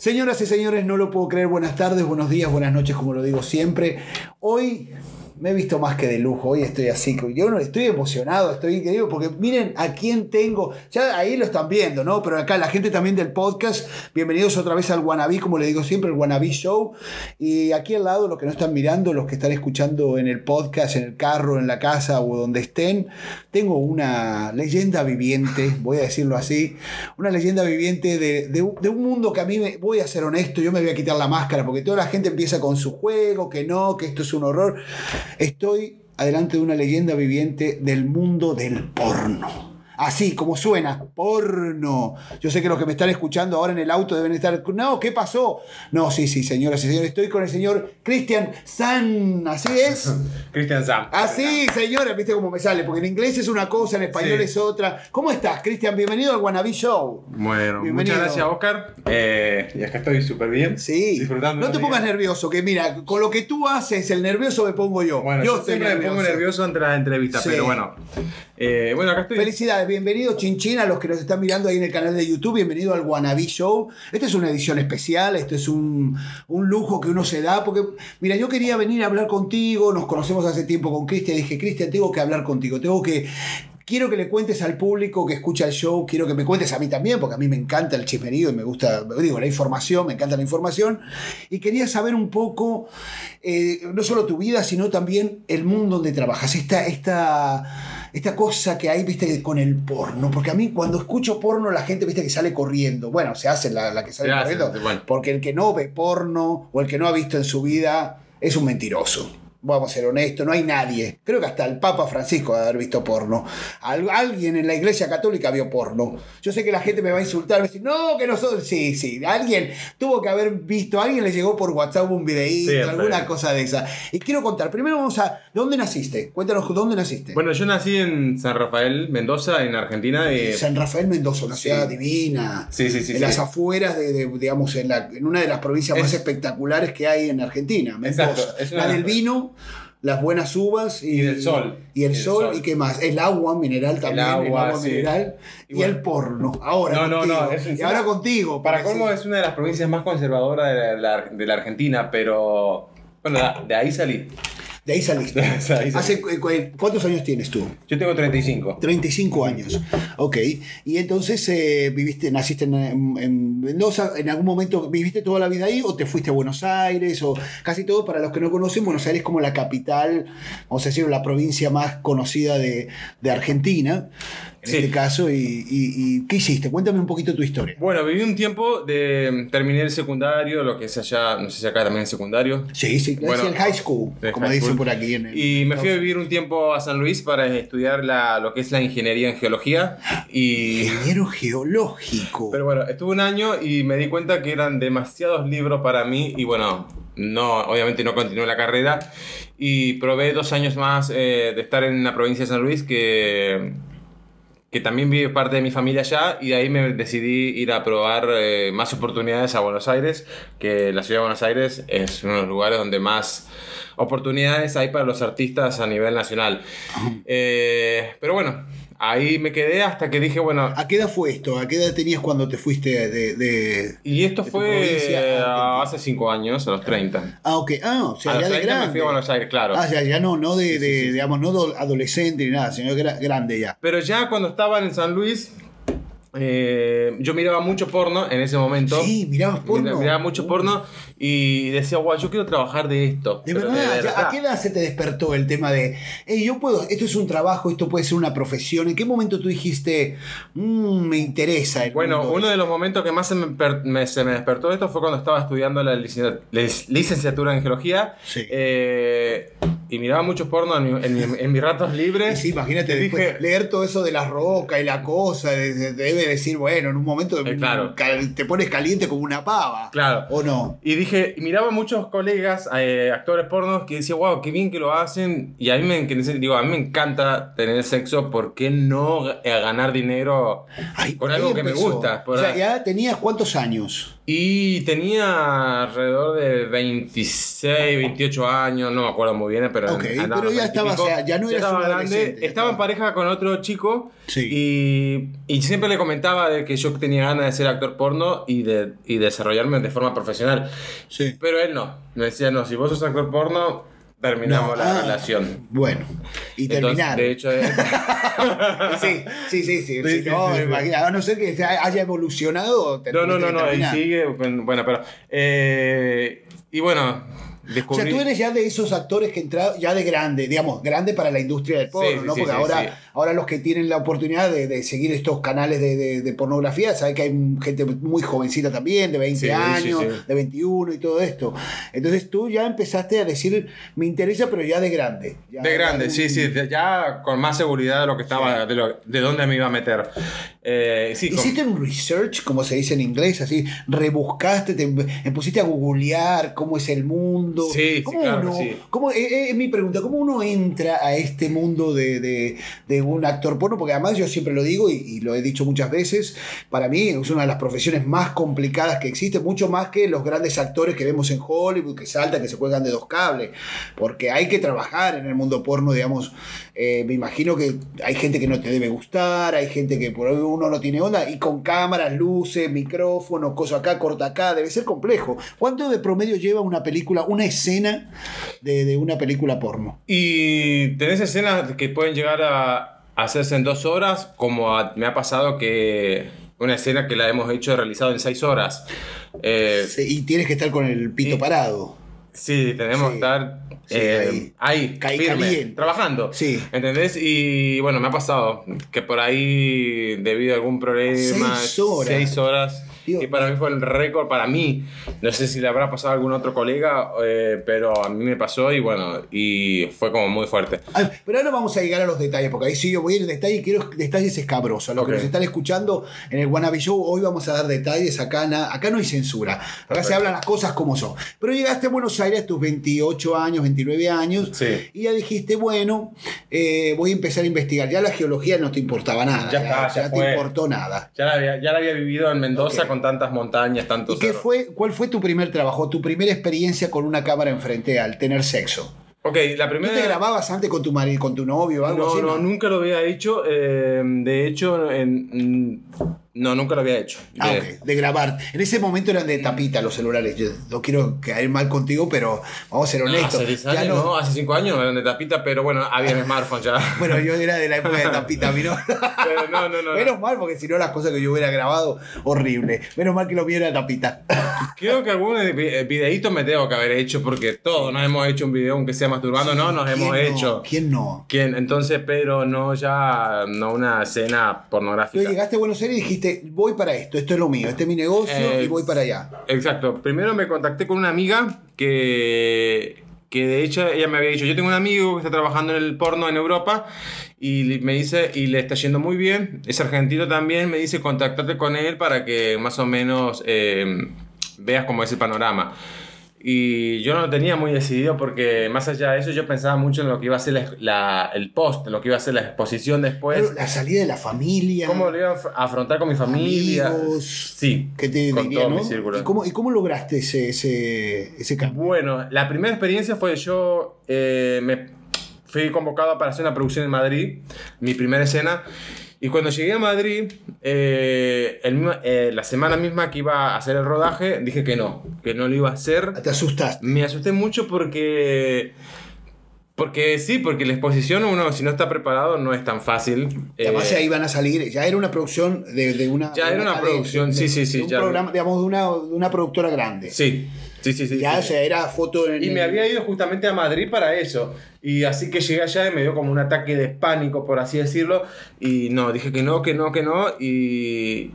Señoras y señores, no lo puedo creer. Buenas tardes, buenos días, buenas noches, como lo digo siempre. Hoy me he visto más que de lujo. Hoy estoy así. Yo estoy emocionado, estoy increíble porque miren a quién tengo. Ya ahí lo están viendo, ¿no? Pero acá la gente también del podcast. Bienvenidos otra vez al Wannabe, como le digo siempre, el Wannabe Show. Y aquí al lado, los que no están mirando, los que están escuchando en el podcast, en el carro, en la casa o donde estén, tengo una leyenda viviente, voy a decirlo así, una leyenda viviente de, de un mundo que a mí, me, voy a ser honesto, yo me voy a quitar la máscara porque toda la gente empieza con su juego, que no, que esto es un horror. Estoy adelante de una leyenda viviente del mundo del porno. Así como suena, porno. Yo sé que los que me están escuchando ahora en el auto deben estar, no, ¿qué pasó? No, sí, sí, señoras y señores, estoy con el señor Christian San, ¿así es? Christian San. Así, señores, viste cómo me sale, porque en inglés es una cosa, en español Sí. es otra. ¿Cómo estás, Christian? Bienvenido al Wannabe Show. Bueno, Bienvenido. muchas gracias, Oscar. Eh, y acá estoy súper bien. Sí, Disfrutando. no te pongas nervioso, que mira, con lo que tú haces, el nervioso me pongo yo. Bueno, yo, siempre me pongo nervioso ante las entrevistas, Sí. pero bueno. Eh, bueno, acá estoy. Felicidades, bienvenido Chinchín a los que nos están mirando ahí en el canal de YouTube, bienvenido al Wannabe Show. Esta es una edición especial, esto es un, un lujo que uno se da, porque mira, yo quería venir a hablar contigo, nos conocemos hace tiempo con Cristian, dije, Cristian, tengo que hablar contigo, tengo que... Quiero que le cuentes al público que escucha el show, quiero que me cuentes a mí también, porque a mí me encanta el chismerío y me gusta, digo, la información, me encanta la información. Y quería saber un poco, eh, no solo tu vida, sino también el mundo donde trabajas, esta, esta, esta cosa que hay, viste, con el porno. Porque a mí cuando escucho porno la gente, viste, que sale corriendo. Bueno, se hace la, la que sale Se hace, corriendo. bueno. Porque el que no ve porno o el que no ha visto en su vida es un mentiroso. Vamos a ser honestos, no hay nadie. Creo que hasta el Papa Francisco debe haber visto porno. Al- alguien en la Iglesia Católica vio porno. Yo sé que la gente me va a insultar, me va a decir, no, que nosotros. Sí, sí, alguien tuvo que haber visto, alguien le llegó por WhatsApp un videíto, Siempre. alguna cosa de esa. Y quiero contar, primero vamos a. ¿Dónde naciste? Cuéntanos, ¿dónde naciste? Bueno, yo nací en San Rafael, Mendoza, en Argentina. Y, San Rafael Mendoza, una sí. ciudad divina. Sí, sí, sí, En sí. las afueras de, de, digamos, en, la- en una de las provincias Es- más espectaculares que hay en Argentina, Mendoza. Exacto, La de del las- las buenas uvas y, Y del sol. Y el, Y sol, sol. y qué más. El agua mineral también, el agua, agua, sí. mineral y, el porno. Ahora No, no, contigo. no, y encima- ahora contigo. para colmo sí. es una de las provincias más conservadoras de la, de la Argentina, pero. Bueno, de ahí salí. De ahí saliste. Ahí. Hace, cu- cu- ¿Cuántos años tienes tú? Yo tengo 35. 35 años. Ok. Y entonces eh, viviste, naciste en, en- en Mendoza, ¿en algún momento viviste toda la vida ahí o te fuiste a Buenos Aires? O casi todo, para los que no conocen, Buenos Aires como la capital, vamos a decir, la provincia más conocida de, de Argentina, en Sí. este caso. Y, y- y ¿qué hiciste? Cuéntame un poquito tu historia. Bueno, viví un tiempo de. Terminé el secundario, lo que es allá, no sé si acá también es secundario. Sí, sí, Bueno, el high school, el como high dicen school. por aquí. En el- Y me fui a vivir un tiempo a San Luis para estudiar la, lo que es la ingeniería en geología. Y. Ingeniero geológico. Pero bueno, estuve un año y me di cuenta que eran demasiados libros para mí y bueno, no, obviamente no continué la carrera y probé dos años más eh, de estar en la provincia de San Luis que, que también vive parte de mi familia allá y de ahí me decidí ir a probar eh, más oportunidades a Buenos Aires, que la ciudad de Buenos Aires es uno de los lugares donde más oportunidades hay para los artistas a nivel nacional. Eh, pero bueno, ahí me quedé hasta que dije, bueno, ¿A qué edad fue esto? ¿A qué edad tenías cuando te fuiste de- de, Y esto de fue a hace 5 años, a los 30. Ah, ok. Ah, o sea, a los ya de 30 me grande. fui a Buenos Aires, claro. Ah, ya, ya no, no de, Sí, sí, de, sí. digamos, no do- adolescente ni nada, sino gra- grande ya. Pero ya cuando estaba en San Luis, eh, yo miraba mucho porno en ese momento. Sí, mirabas porno. Mira- Miraba mucho porno y decía, guau, yo quiero trabajar de esto. De verdad, ya, ¿a qué edad se te despertó el tema de, hey, yo puedo, esto es un trabajo, esto puede ser una profesión? ¿En qué momento tú dijiste, "Mm, me interesa? el Bueno, mundo uno este"? de los momentos que más se me, me- se me despertó esto fue cuando estaba estudiando la licen- lic- licenciatura en geología. Sí. eh, y miraba mucho porno en, mi- en mi- en mis ratos Y libres. sí, imagínate, después, dije- leer todo eso de la roca y la cosa, de- de- debe decir, bueno, en un momento Eh, claro. te pones caliente como una pava. Claro. ¿O no? Y dije, y miraba muchos colegas, eh, actores pornos, que decía, wow, qué bien que lo hacen. Y a mí me, digo, a mí me encanta tener sexo, ¿por qué no eh, ganar dinero Ay, con ahí algo que me gusta? Por- o sea, ya tenías cuántos años? Y tenía alrededor de 26, 28 años, no me acuerdo muy bien, pero... Ok, andaba pero ya estaba, o sea, ya no estaba grande. Estaba en pareja con otro chico Sí. y, y siempre le comentaba de que yo tenía ganas de ser actor porno y de y desarrollarme de forma profesional. Sí. Pero él no. Me decía, no, si vos sos actor porno, terminamos No, la ah, relación. Bueno, y Entonces, terminaron. de hecho, sí, sí, sí, sí. Sí, sí, sí, no, sí, imagino, a no ser que haya evolucionado. no, no, no, no, terminar. sigue, bueno, pero, eh, y bueno, O sea, tú eres ya de esos actores que entraron ya de grande, digamos, grande para la industria del porno, Sí, ¿no? sí, Porque sí, ahora, ahora los que tienen la oportunidad de, de seguir estos canales de, de- de pornografía, saben que hay gente muy jovencita también, de 20 Sí, sí, años, de 21 y todo esto. Entonces tú ya empezaste a decir, me interesa, pero ya de grande. Ya- De grande, ya sí, sí, ya con más seguridad de lo que estaba, de, lo- de dónde me iba a meter. Eh, con- Hiciste un research, como se dice en inglés, así, rebuscaste, te te pusiste a googlear cómo es el mundo. Sí, ¿Cómo claro, uno, sí. cómo- eh, eh, es mi pregunta, ¿cómo uno entra a este mundo de, de- de un actor porno? Porque además yo siempre lo digo y, y lo he dicho muchas veces, para mí es una de las profesiones más complicadas que existe, mucho más que los grandes actores que vemos en Hollywood, que saltan, que se cuelgan de dos cables, porque hay que trabajar en el mundo porno, digamos, eh, me imagino que hay gente que no te debe gustar, hay gente que por ahí uno no tiene onda, y con cámaras, luces, micrófonos, cosas acá, corta acá, debe ser complejo. ¿Cuánto de promedio lleva una película, una escena de, de una película porno? Y tenés escenas que pueden llegar a hacerse en dos horas, como a- me ha pasado que una escena que la hemos hecho realizado en seis horas. Eh, Sí, Y tienes que estar con el pito Y- parado. sí, tenemos Sí. que estar Sí, eh, ahí, Ca- firme, caliente. trabajando. Sí. ¿Entendés? Y bueno, me ha pasado que por ahí, debido a algún problema, Seis horas. seis horas, Dios que para mí fue el récord para mí. No sé si le habrá pasado a algún otro colega, eh, pero a mí me pasó y bueno, y fue como muy fuerte. Ah, Pero ahora vamos a llegar a los detalles, porque ahí sí yo voy en detalle y quiero detalles escabrosos. A los Ok. que nos están escuchando en el Wannabe Show, hoy vamos a dar detalles. Acá, na- acá no hay censura. Acá se hablan las cosas como son. Pero llegaste a Buenos Aires a tus 28 años, 29 años, Sí. y ya dijiste, bueno, eh, voy a empezar a investigar. Ya la geología no te importaba nada. Ya está, ya te importó nada. Ya la había, ya la había vivido en Mendoza con tantas montañas, tantos ¿Y qué cerros. fue, cuál fue tu primer trabajo, tu primera experiencia con una cámara enfrente al tener sexo? Ok, la ¿No primera... te grababas antes con tu marido, con tu novio o algo no, así? no, nunca lo había hecho. eh, de hecho, en- no, nunca lo había hecho. Ah, De- ok, de grabar. En ese momento eran de tapita los celulares. Yo no quiero caer mal contigo, pero vamos a ser No, honestos. hace 10 Ya años, no- no, hace 5 años no eran de tapita, pero bueno, había smartphone ya. Bueno, yo era de la época de tapita, a mí no. Pero no, no, no. Menos mal, porque si no las cosas que yo hubiera grabado, horrible. Menos mal que lo mío era tapita. Creo que algún vi- eh, videíto me tengo que haber hecho, porque todos nos hemos hecho un video, aunque sea masturbando, no nos hemos ¿Quién no? hecho. ¿Quién no? ¿Quién? Entonces, pero no ya, no una escena Tú pornográfica. llegaste a Buenos Aires y dijiste, voy para esto, esto es lo mío, este es mi negocio Eh, y voy para allá. Exacto. Primero me contacté con una amiga que, que de hecho ella me había dicho, yo tengo un amigo que está trabajando en el porno en Europa y me dice, y le está yendo muy bien, es argentino también, me dice, contactate con él para que más o menos eh, veas cómo es el panorama. Y yo no lo tenía muy decidido porque más allá de eso yo pensaba mucho en lo que iba a ser la- la- el post, lo que iba a ser la exposición después. Pero la salida de la familia. ¿Cómo lo iba a af- afrontar con mi familia? Amigos, sí, ¿Qué te con diría, todo no? mi círculo. ¿Y cómo, ¿Y cómo lograste ese, ese, ese cambio? Bueno, la primera experiencia fue yo eh, me fui convocado para hacer una producción en Madrid, mi primera escena. Y cuando llegué a Madrid, eh, el eh, la semana misma que iba a hacer el rodaje, dije que no, que no lo iba a hacer. Te asustaste. Me asusté mucho porque... Porque sí, porque la exposición uno si no está preparado no es tan fácil. Además Eh, ahí van a salir, ya era una producción de, de una... Ya de era una producción, de- sí, sí, sí, un ya. programa, digamos, de una, de una productora grande. Sí, sí, sí, sí. ya, sí. o sea, era foto en... Y me había ido justamente a Madrid para eso. Y así que llegué allá y me dio como un ataque de pánico, por así decirlo. Y no, dije que no, que no, que no. Y,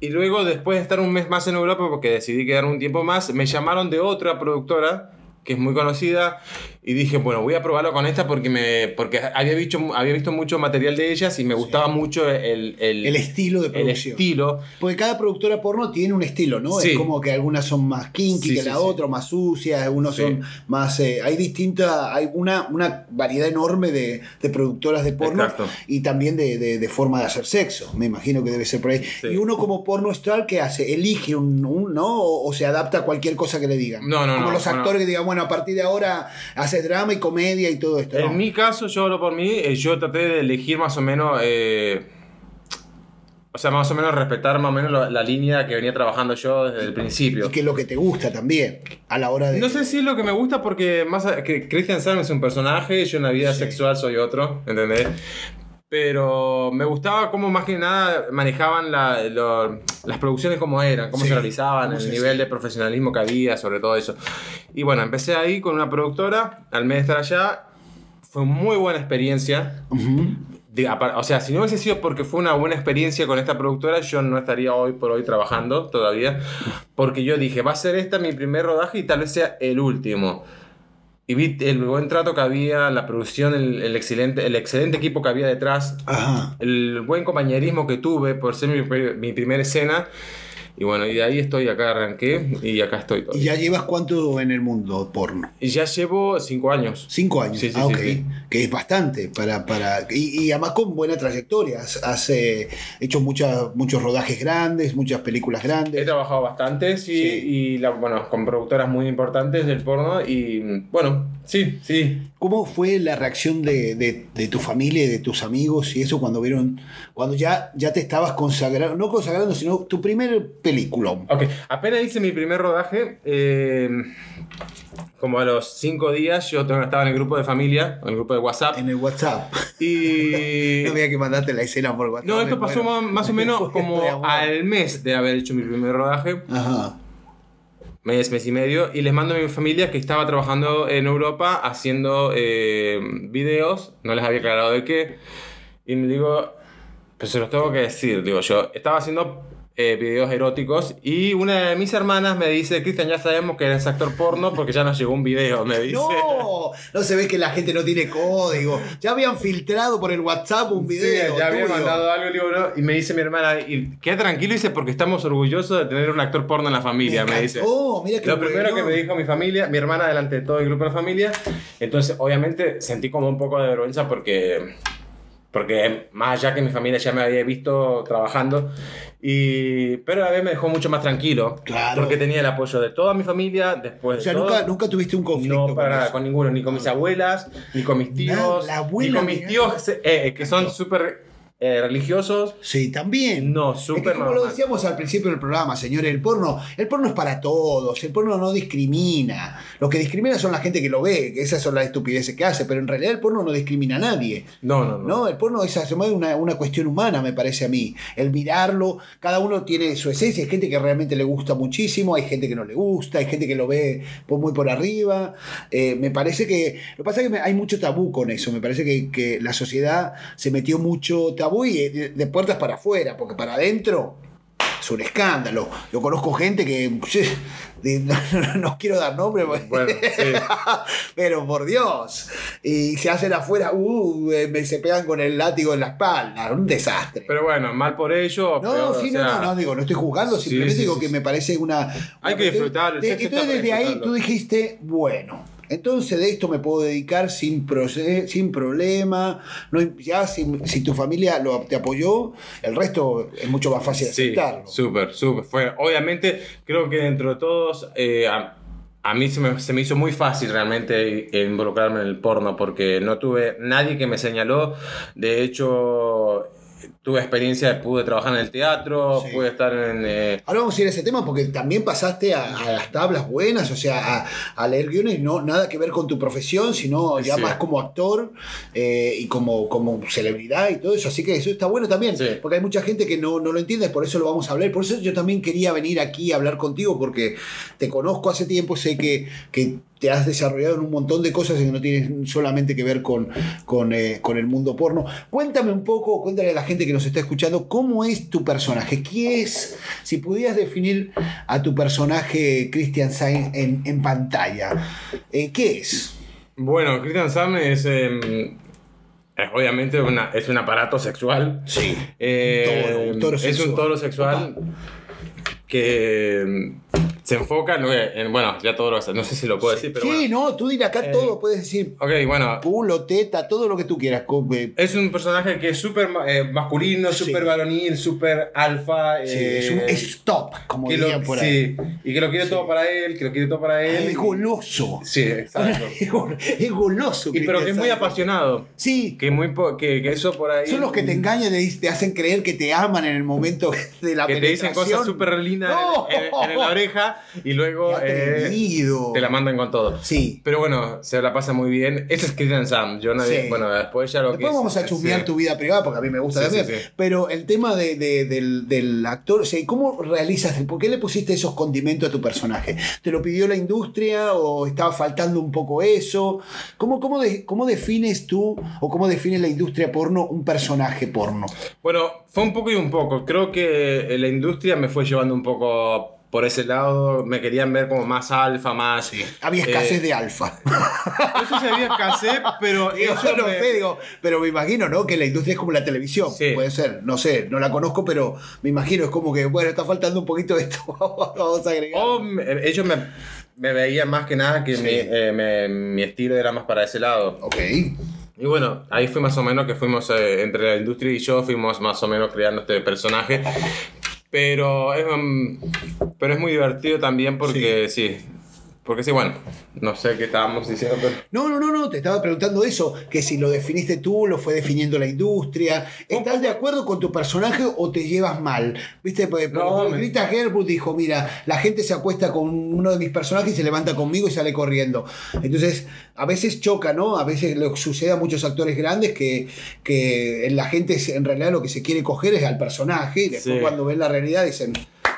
y luego, después de estar un mes más en Europa, porque decidí quedar un tiempo más, me llamaron de otra productora que es muy conocida. Y dije, bueno, voy a probarlo con esta porque, me, porque había, visto, había visto mucho material de ellas y me gustaba mucho el, el, El estilo de el producción. estilo. Porque cada productora porno tiene un estilo, ¿no? Sí. Es como que algunas son más kinky Sí, que la otra, más sucias, algunos son más. eh, hay distinta, hay una, una variedad enorme de, de productoras de porno Exacto. y también de, de- de forma de hacer sexo. Me imagino que debe ser por ahí. Y uno como porno star, ¿qué hace? Elige un, un- ¿no? O, o se adapta a cualquier cosa que le digan. No, no, Como no, los actores que digan, bueno, a partir de ahora drama y comedia y todo esto. ¿no? En mi caso, yo hablo por mí, eh, yo traté de elegir más o menos, eh, o sea, más o menos respetar más o menos la, la línea que venía trabajando yo desde el principio. Y que es lo que te gusta también a la hora de. No sé si es lo que me gusta porque más a- que Christian Sam es un personaje, yo en la vida Sí. sexual soy otro, ¿entendés? Pero me gustaba cómo más que nada manejaban la- lo- las producciones como eran, cómo Sí, se realizaban, el nivel hacía. de profesionalismo que había, sobre todo eso. Y bueno, empecé ahí con una productora, al mes de estar allá, fue muy buena experiencia. De- apar- o sea, si no hubiese sido porque fue una buena experiencia con esta productora, yo no estaría hoy por hoy trabajando todavía. Porque yo dije, va a ser esta mi primer rodaje y tal vez sea el último. Y vi el buen trato que había, la producción, el, el excelente, el excelente equipo que había detrás, Ajá. el buen compañerismo que tuve por ser mi, mi primera escena. Y bueno, y de ahí estoy, acá arranqué y acá estoy. ¿Y todavía. ya llevas cuánto en el mundo porno? Y ya llevo cinco años. Cinco años. Sí, sí, ah, sí, ok. Que es bastante para. para y, y además con buena trayectoria. Has, eh, hecho muchas muchos rodajes grandes, muchas películas He grandes. trabajado bastante, sí, Sí. y la- bueno, con productoras muy importantes del porno y bueno, sí, sí. ¿Cómo fue la reacción de, de- de tu familia y de tus amigos y eso cuando vieron, cuando ya, ya te estabas consagrando, no consagrando, sino tu primer película? Ok, apenas hice mi primer rodaje, eh, como a los cinco días yo estaba en el grupo de familia, en el grupo de WhatsApp, En el WhatsApp. y... no había que mandarte la escena por WhatsApp. No, esto pasó Bueno. más, más o menos como al mes de haber hecho mi primer rodaje, Ajá. mes, mes y medio, y les mando a mi familia que estaba trabajando en Europa haciendo eh, videos, no les había aclarado de qué, y me digo, pues se los tengo que decir, digo yo, estaba haciendo eh, videos eróticos y una de mis hermanas me dice, Cristian, ya sabemos que eres actor porno porque ya nos llegó un video, me dice. No, no se ve que la gente no tiene código. Ya habían filtrado por el WhatsApp un Sí, video. ya había tuyo. mandado algo, no, y me dice mi hermana, y queda tranquilo, dice, porque estamos orgullosos de tener un actor porno en la familia, me, dice. encantó, mira Lo primero que me dijo mi familia, mi hermana delante de todo el grupo de la familia, entonces obviamente sentí como un poco de vergüenza porque, porque más allá que mi familia ya me había visto trabajando, y, pero a la vez me dejó mucho más tranquilo, Claro. porque tenía el apoyo de toda mi familia, después O sea, de todo. nunca, tuviste un conflicto. No, para nada, eso. con ninguno, ni con mis abuelas, ni con mis tíos, la abuela, ni con mis tíos eh, que son súper eh, religiosos. Sí, también. No, Es que súper como lo decíamos al principio del programa, señores, el porno, el porno es para todos, el porno no discrimina. Lo que discrimina son la gente que lo ve, que esas son las estupideces que hace, pero en realidad el porno no discrimina a nadie. No, no, no. No, el porno es una, una cuestión humana, me parece a mí. El mirarlo, cada uno tiene su esencia. Hay gente que realmente le gusta muchísimo, hay gente que no le gusta, hay gente que lo ve por- muy por arriba. Eh, me parece que. Lo que pasa es que hay mucho tabú con eso. Me parece que, que la sociedad se metió mucho tabú y eh, de, de puertas para afuera, porque para adentro. Es un escándalo. Yo conozco gente que. no, no- no quiero dar nombre, porque- Bueno, sí. pero por Dios. Y se hacen afuera, uh, eh, me- se pegan con el látigo en la espalda. Un desastre. Pero bueno, mal por ello. no, peor, sí, o sea, no, no, no, digo, no estoy juzgando, simplemente sí, digo sí, que sí. me parece una. Hay una que disfrutar, entonces desde ahí tú dijiste, bueno. Entonces de esto me puedo dedicar sin, sin problema. No, ya si, si tu familia lo, te apoyó, el resto es mucho más fácil Sí, aceptarlo. súper, súper. Fue, obviamente, creo que dentro de todos, eh, a, a mí se me, se me hizo muy fácil realmente involucrarme en el porno porque no tuve nadie que me señaló. De hecho, tuve experiencia, pude trabajar en el teatro, Sí. pude estar en... eh, Ahora vamos a ir a ese tema porque también pasaste a, a las tablas buenas, o sea, a, a leer guiones, no nada que ver con tu profesión, sino ya Sí. más como actor eh, y como, como celebridad y todo eso. Así que eso está bueno también, Sí. porque hay mucha gente que no, no lo entiende, por eso lo vamos a hablar. Por eso yo también quería venir aquí a hablar contigo, porque te conozco hace tiempo, sé que, que te has desarrollado en un montón de cosas que no tienen solamente que ver con, con, eh, con el mundo porno. Cuéntame un poco, cuéntale a la gente que nos está escuchando, ¿cómo es tu personaje? ¿Qué es, si pudieras definir a tu personaje Christian Sainz en, en pantalla, eh, ¿qué es? Bueno, Christian Sam es... em, es obviamente una, es un aparato sexual. Sí. Eh, Un toro, un toro es sexual. un toro sexual que em, se enfoca en, en- bueno, ya todo lo no sé si lo puedo decir, pero sí, bueno. no, tú dirás acá Eh, todo, puedes decir Ok, bueno, culo, teta, todo lo que tú quieras. eh, es un personaje que es súper ma- eh, masculino, Sí. súper varonil, súper alfa. sí, eh, es un stop, como que dirían por ahí. sí, y que lo quiere todo para él, que lo quiere todo para él. Es goloso. Sí, exacto. Es gol- es goloso. Y, pero que es muy apasionado. Sí, Que, muy po- que, que eso por ahí. son los que te engañan, te, te hacen creer que te aman en el momento de la que te dicen cosas súper lindas ¡No! en, en- en la oreja y luego eh, te la mandan con todo. Sí. Pero bueno, se la pasa muy bien. Ese es Christian Sam. Yo Sí. Bueno, después ya lo que Después es- vamos a chusmear sí. tu vida privada porque a mí me gusta Sí, también. Pero el tema de- de- del, del actor, o sea, ¿cómo realizas? ¿Por qué le pusiste esos condimentos a tu personaje? ¿Te lo pidió la industria o estaba faltando un poco eso? ¿Cómo, cómo, de- cómo defines tú o cómo define la industria porno un personaje porno? Bueno, fue un poco y un poco. Creo que la industria me fue llevando un poco por ese lado. Me querían ver como más alfa, más. Había escasez eh, de alfa. No sé si había escasez, pero. Digo, ellos no me- sé, digo, pero me imagino, ¿no? Que la industria es como la televisión. Sí. Puede ser, no sé, no la conozco, pero me imagino, es como que, bueno, está faltando un poquito de esto, vamos a agregar. O me- ellos me, me veían más que nada que Sí. mi, eh, mi estilo era más para ese lado. Ok. Y bueno, ahí fue más o menos que fuimos eh, entre la industria y yo, fuimos más o menos creando este personaje. Pero es, um, pero es muy divertido también porque sí. Porque sí, bueno, no sé qué estábamos diciendo, pero... No, no, no, no, te estaba preguntando eso, que si lo definiste tú, lo fue definiendo la industria. ¿Estás de acuerdo con tu personaje o te llevas mal? ¿Viste? Porque por No, me- dijo, mira, la gente se acuesta con uno de mis personajes y se levanta conmigo y sale corriendo. Entonces, a veces choca, ¿no? A veces le sucede a muchos actores grandes que, que la gente en realidad lo que se quiere coger es al personaje y después Sí. cuando ven la realidad dicen...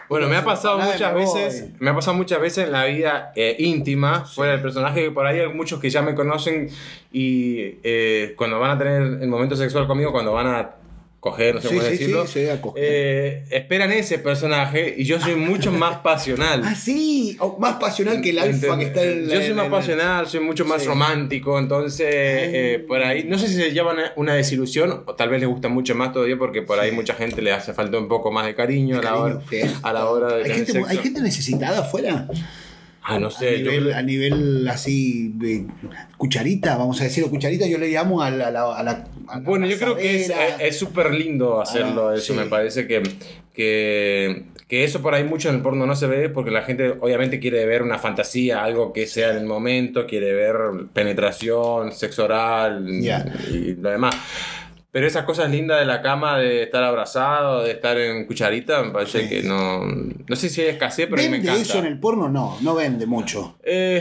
Bueno, me ha pasado muchas veces, me ha pasado muchas veces en la vida eh, íntima, fuera del personaje, que por ahí hay muchos que ya me conocen y eh, cuando van a tener el momento sexual conmigo, cuando van a coger, no sé Sí, cómo sí, decirlo, sí, eh, esperan ese personaje y yo soy mucho más pasional. Ah, sí, o más pasional que el alfa que está en la- Yo soy más pasional, soy mucho más romántico, entonces eh, por ahí, no sé si se llevan una desilusión o tal vez les gusta mucho más todavía porque por ahí mucha gente le hace falta un poco más de cariño, a, la hora, Cariño, a la hora de ¿Hay tener gente, sexo. ¿Hay gente necesitada afuera? Ah, no A sé, nivel, a nivel así de cucharita, vamos a decirlo, cucharita yo le llamo a la... a la- a la- a la Bueno, yo creo que es es súper lindo hacerlo, Ah, eso sí. me parece que, que, que eso por ahí mucho en el porno no se ve porque la gente obviamente quiere ver una fantasía, algo que sea en el momento, quiere ver penetración, sexo oral y lo demás. Pero esas cosas lindas de la cama, de estar abrazado, de estar en cucharita, me parece Sí. que no... No sé si hay escasez, pero me ¿Vende encanta. eso en el porno? No, no vende mucho. Eh,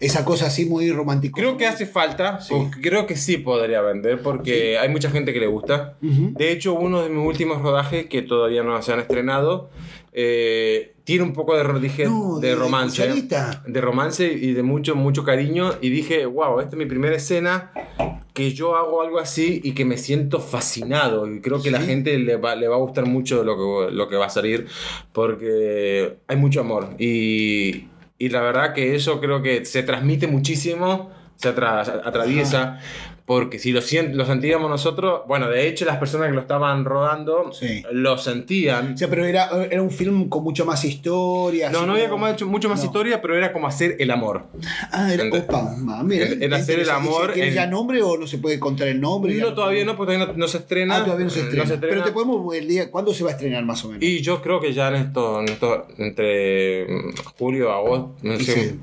Esa cosa así muy romántica. creo que hace falta, Sí. creo que sí podría vender porque hay mucha gente que le gusta. Ujú. De hecho, uno de mis últimos rodajes que todavía no se han estrenado eh, tiene un poco de, dije, No, de, de romance. cucharita. De romance y de mucho, mucho cariño. Y dije, wow, esta es mi primera escena que yo hago algo así y que me siento fascinado. Y creo que la gente le va, le va a gustar mucho lo que, lo que va a salir porque hay mucho amor. Y, y la verdad que eso creo que se transmite muchísimo, se atra- atraviesa. Porque si lo, lo sentíamos nosotros, bueno, de hecho las personas que lo estaban rodando Sí. lo sentían. O sea, pero era, era un film con mucha más historia. No, no había como hecho mucho más No. historia, pero era como hacer el amor. Ah, era, opa, mira, Era hacer el amor ¿Tiene en- ya nombre o no se puede contar el nombre? No, todavía no, porque todavía no, no se estrena. Ah, todavía no se estrena. Pero te podemos el día, ¿cuándo se va a estrenar más o menos? Y yo creo que ya en esto, en esto entre mm, julio, agosto, no sé. sí.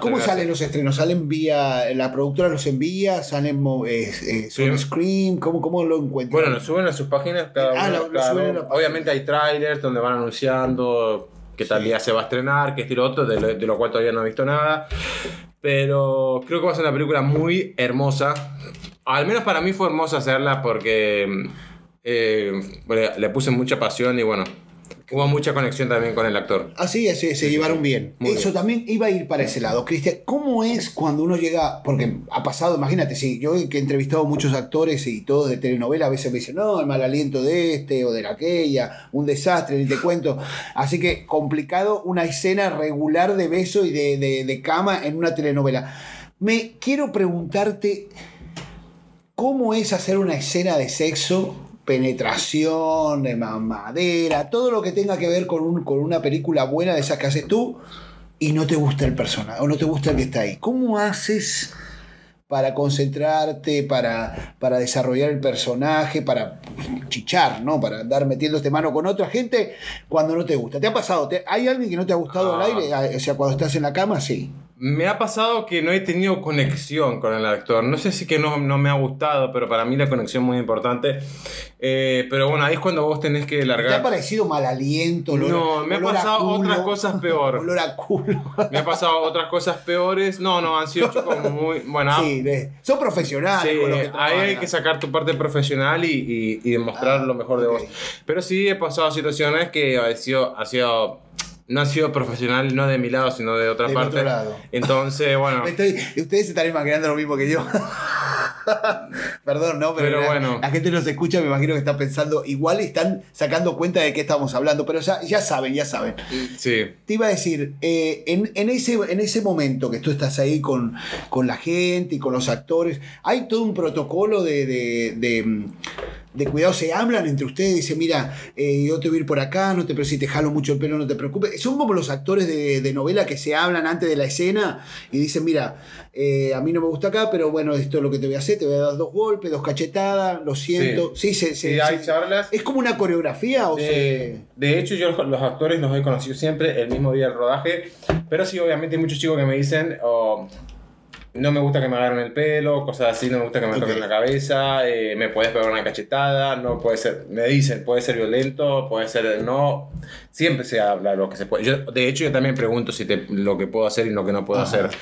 ¿Cómo salen los estrenos? ¿Salen vía, la productora los envía? ¿Salen eh, eh, Sí. Scream? ¿Cómo, ¿Cómo lo encuentran? Bueno, lo suben a sus páginas cada Ah, uno, lo- lo cada suben a uno. Obviamente hay trailers donde van anunciando qué tal Sí. día se va a estrenar, qué estilo otro, de lo, de lo cual todavía no he visto nada. Pero creo que va a ser una película muy hermosa. Al menos para mí fue hermosa hacerla porque eh, le puse mucha pasión y bueno, Hubo mucha conexión también con el actor. Así es, se, se llevaron bien. Muy Eso bien. también iba a ir para ese lado. Cristian, ¿cómo es cuando uno llega? Porque ha pasado, imagínate, sí, yo que he entrevistado muchos actores y todos de telenovela, a veces me dicen, no, el mal aliento de este o de la aquella, un desastre, ni te cuento. Así que complicado una escena regular de beso y de, de- de cama en una telenovela. Me quiero preguntarte, ¿cómo es hacer una escena de sexo? Penetración, de mamadera, todo lo que tenga que ver con, un- con una película buena de esas que haces tú y no te gusta el personaje o no te gusta el que está ahí. ¿Cómo haces para concentrarte, para, para desarrollar el personaje, para chichar, ¿no? Para andar metiéndote mano con otra gente cuando no te gusta? ¿Te ha pasado? ¿Te- ¿Hay alguien que no te ha gustado Ah. al aire? Ah, O sea, cuando estás en la cama, sí. Me ha pasado que no he tenido conexión con el actor. No sé si que no, no me ha gustado, pero para mí la conexión es muy importante. Eh, pero bueno, ahí es cuando vos tenés que ¿Te ha largar. parecido mal aliento? olor- No, me ha olor a pasado culo? otras cosas peor. Olor a culo. Me ha pasado otras cosas peores. No, no, han sido chicos muy. Bueno, Sí, de- son profesionales. Sí, con que ahí hay que sacar tu parte profesional y, y- y demostrar Ah, lo mejor de vos. Pero sí he pasado situaciones que ha sido, ha sido, no ha sido profesional, no de mi lado, sino de otra Del parte. otro lado. Entonces, bueno, estoy- ustedes se están imaginando lo mismo que yo. Perdón, no, pero, Pero la, bueno. la gente nos escucha, me imagino que está pensando igual y están sacando cuenta de qué estamos hablando, pero ya, ya saben, ya saben. sí. Te iba a decir, eh, en, en ese, en ese momento que tú estás ahí con, con la gente y con los actores, hay todo un protocolo de, de, de, de cuidado, se hablan entre ustedes, dicen, mira, eh, yo te voy a ir por acá, no te, pero si te jalo mucho el pelo, no te preocupes. Son como los actores de, de novela que se hablan antes de la escena y dicen, mira, eh, a mí no me gusta acá, pero bueno, esto es lo que te voy a hacer, te voy a dar dos golpes, dos cachetadas, lo siento. Sí, se, se- Sí, hay se- charlas. ¿Es como una coreografía o De, de hecho, yo los actores los he conocido siempre el mismo día del rodaje, pero sí, obviamente hay muchos chicos que me dicen, oh, no me gusta que me agarren el pelo, cosas así, no me gusta que me toquen la cabeza, eh, me puedes pegar una cachetada, no puede ser, me dicen, puede ser violento, puede ser no, siempre se habla lo que se puede. Yo, de hecho, yo también pregunto si te, lo que puedo hacer y lo que no puedo Ajá. hacer.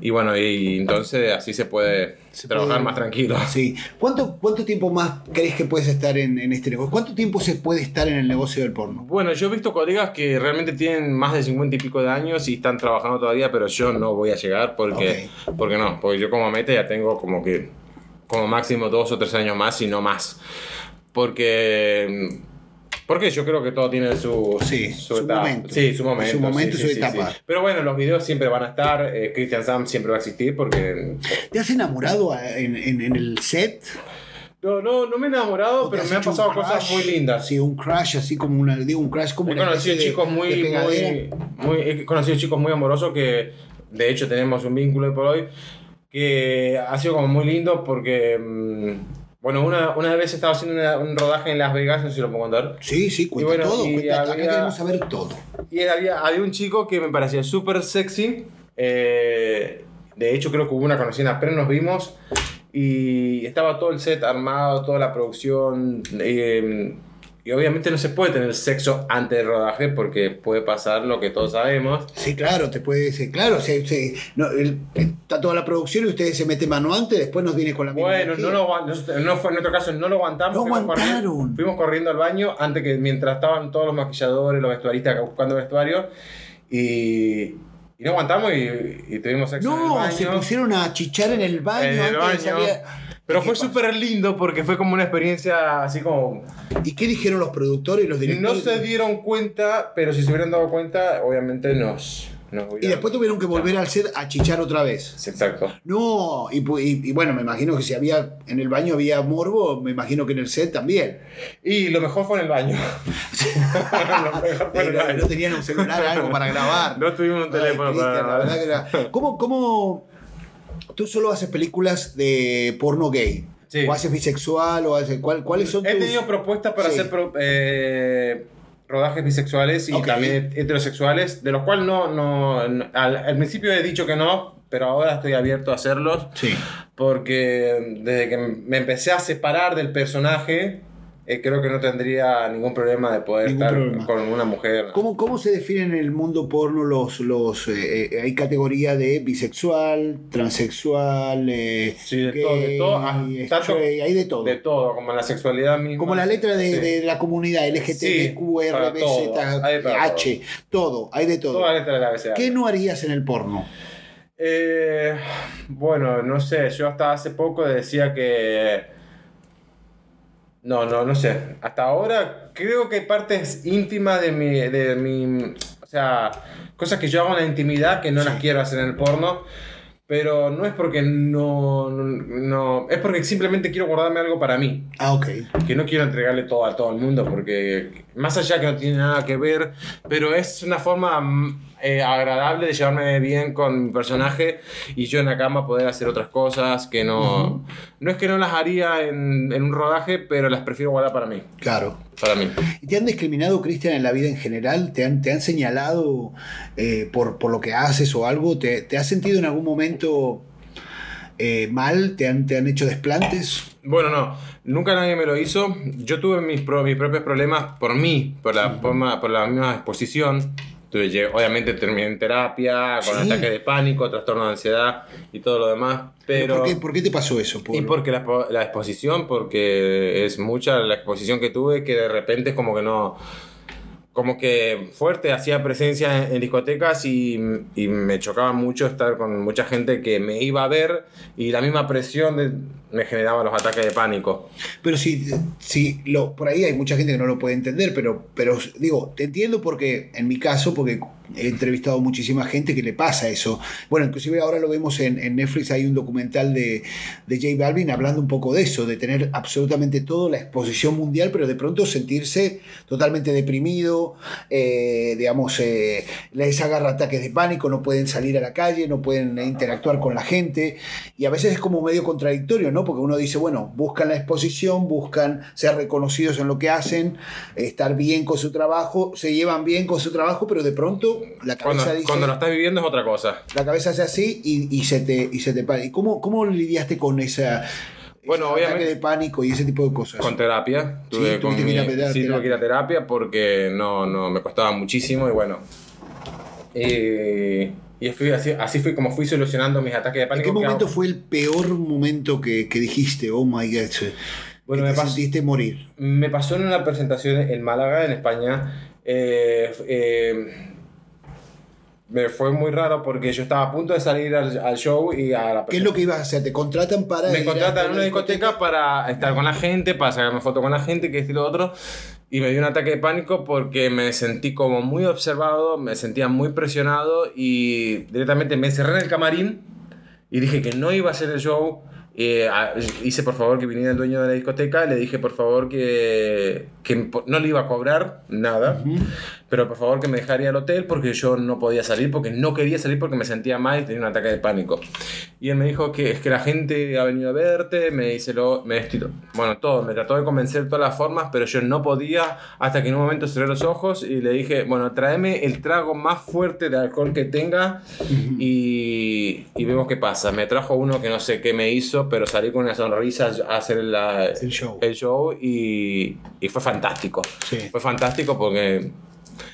Y bueno, y, entonces así se puede Se trabajar puede- más tranquilo. Sí. ¿Cuánto, ¿Cuánto tiempo más crees que puedes estar en, en este negocio? ¿Cuánto tiempo se puede estar en el negocio del porno? Bueno, yo he visto colegas que realmente tienen más de 50 y pico de años y están trabajando todavía, pero yo no voy a llegar porque, porque no, porque yo como meta ya tengo como que como máximo dos o tres años más y no más. Porque porque yo creo que todo tiene su, Sí, su momento. Sí, su momento. Su momento, sí, su sí, etapa. Pero bueno, los videos siempre van a estar, eh, Christian Sam siempre va a existir porque... ¿Te has enamorado en, en- en el set? No, no, no me he enamorado, ¿O te pero me han pasado cosas muy lindas. Sí, un crash así como una, digo un crash como He una conocido de- chicos muy, de pegadera. muy, muy- he conocido chicos muy amorosos que de hecho tenemos un vínculo hoy por hoy que ha sido como muy lindo porque mm, bueno una, una vez estaba haciendo una- un rodaje en Las Vegas no sé si lo puedo contar Sí, sí, cuenta Y bueno, todo. cuenta- acá había- queremos saber todo. y había, había un chico que me parecía súper sexy eh, de hecho creo que hubo una conocida apenas nos vimos y estaba todo el set armado toda la producción eh, y obviamente no se puede tener sexo antes del rodaje porque puede pasar lo que todos sabemos Sí, claro, te puede decir, claro, se- se- no, el- está toda la producción y ustedes se meten mano antes, después nos viene con la misma Bueno, energía. no, lo, no fue, en nuestro caso no lo aguantamos. No fuimos aguantaron. Corriendo, fuimos corriendo al baño antes que mientras estaban todos los maquilladores, los vestuaristas buscando vestuario y, y no aguantamos y, y tuvimos sexo en el No, baño. se pusieron a chichar en el baño en el antes de baño. salir. Pero ¿Y fue súper lindo porque fue como una experiencia así como... ¿Y qué dijeron los productores y los No directores? se dieron cuenta, pero si se hubieran dado cuenta, obviamente nos... nos y después tuvieron que volver al set a chichar otra vez. Exacto. No, y, y- y bueno, me imagino que si había en el baño había morbo, me imagino que en el set también. Y lo mejor fue en el baño. lo mejor fue en el Pero baño. no tenían un celular, algo para grabar. No tuvimos un teléfono para... la verdad que era- ¿Cómo, cómo tú solo haces películas de porno gay? Sí. ¿O haces bisexual? O haces, ¿cuál- ¿Cuáles son He tus...? tenido propuestas para Sí. hacer pro- eh, rodajes bisexuales y también heterosexuales, de los cuales no, no, no- al, al principio he dicho que no, pero ahora estoy abierto a hacerlos Sí. porque desde que me empecé a separar del personaje, eh, creo que no tendría ningún problema de poder Ningún estar problema. con una mujer. ¿Cómo, ¿Cómo se definen en el mundo porno los... los eh, eh, hay categoría de bisexual, transexual, eh, Sí, de todo, de todo, ah, tanto- hay de todo. De todo, como la sexualidad misma. Como la letra de, Sí. de la comunidad LGTBQ, para todo, todo, hay de todo. Toda letra de la abecedario. ¿Qué no harías en el porno? Eh, bueno, no sé, yo hasta hace poco decía que... No, no, no sé. Hasta ahora creo que hay partes íntimas de mi... De mi o sea, cosas que yo hago en la intimidad que no las quiero hacer en el porno. Pero no es porque no, no, no... Es porque simplemente quiero guardarme algo para mí. Ah, ok. que no quiero entregarle todo a todo el mundo porque más allá que no tiene nada que ver, pero es una forma mm, eh, agradable de llevarme bien con mi personaje y yo en la cama poder hacer otras cosas que no... No es que no las haría en, en un rodaje, pero las prefiero guardar para mí. Claro. Para mí. ¿Y te han discriminado, Cristian, en la vida en general? ¿Te han, te han señalado eh, por, por lo que haces o algo? ¿Te, te has sentido en algún momento eh, mal? ¿Te han, ¿Te han hecho desplantes? Bueno, no, nunca nadie me lo hizo. Yo tuve mis, pro- mis propios problemas por mí, por la, forma, por la misma exposición. Tuve, obviamente terminé en terapia, con Sí. ataque de pánico, trastorno de ansiedad y todo lo demás. Pero... ¿Por, qué, por qué te pasó eso? Por- Y porque la, la exposición, porque es mucha la exposición que tuve que de repente es como que no. Como que fuerte, hacía presencia en, en discotecas y, y me chocaba mucho estar con mucha gente que me iba a ver y la misma presión de- me generaba los ataques de pánico. Pero si lo, por ahí hay mucha gente que no lo puede entender, pero, pero digo, te entiendo porque, en mi caso, porque he entrevistado muchísima gente que le pasa eso. Bueno, inclusive ahora lo vemos en, Netflix, hay un documental de, de J Balvin hablando un poco de eso, de tener absolutamente todo, la exposición mundial, pero de pronto sentirse totalmente deprimido, eh, digamos, eh, les agarra ataques de pánico, no pueden salir a la calle, no pueden interactuar con la gente, y a veces es como medio contradictorio, ¿no? Porque uno dice, bueno, buscan la exposición, buscan ser reconocidos en lo que hacen, estar bien con su trabajo, se llevan bien con su trabajo, pero de pronto la Cuando, cabeza dice... cuando lo estás viviendo es otra cosa. La cabeza hace así y, y se te y se te para. ¿Y cómo, cómo lidiaste con esa Bueno, ese obviamente- ataque de pánico y ese tipo de cosas? Con terapia. Sí, Tuve con tuviste que ir a mi- terapia. sí, tuve que ir a terapia porque no, no, me costaba muchísimo y bueno. Eh, y fui así, así fui como fui solucionando mis ataques de ¿En pánico. qué que momento fue el peor momento que, que dijiste, oh my god, Bueno, que me te sentiste morir? Me pasó en una presentación en Málaga, en España. eh, eh, me fue muy raro porque yo estaba a punto de salir al, al show y a la ¿Qué es lo que ibas a hacer? ¿Te contratan para ir Me a contratan en una discoteca para estar con la gente, para sacarme foto con la gente, que esto y lo otro. Y me dio un ataque de pánico porque me sentí como muy observado, me sentía muy presionado y directamente me encerré en el camarín y dije que no iba a hacer el show. Eh, hice por favor que viniera el dueño de la discoteca, le dije por favor que, que no le iba a cobrar nada, pero por favor que me dejara ir al hotel porque yo no podía salir, porque no quería salir porque me sentía mal y tenía un ataque de pánico. Y él me dijo que es que la gente ha venido a verte, me dice lo, me estiró- bueno, todo, me trató de convencer de todas las formas, pero yo no podía hasta que en un momento cerré los ojos y le dije, bueno, tráeme el trago más fuerte de alcohol que tenga y, y vemos qué pasa. Me trajo uno que no sé qué me hizo, pero salí con una sonrisa a hacer la- El show. el show y, y fue fantástico. Sí. Fue fantástico porque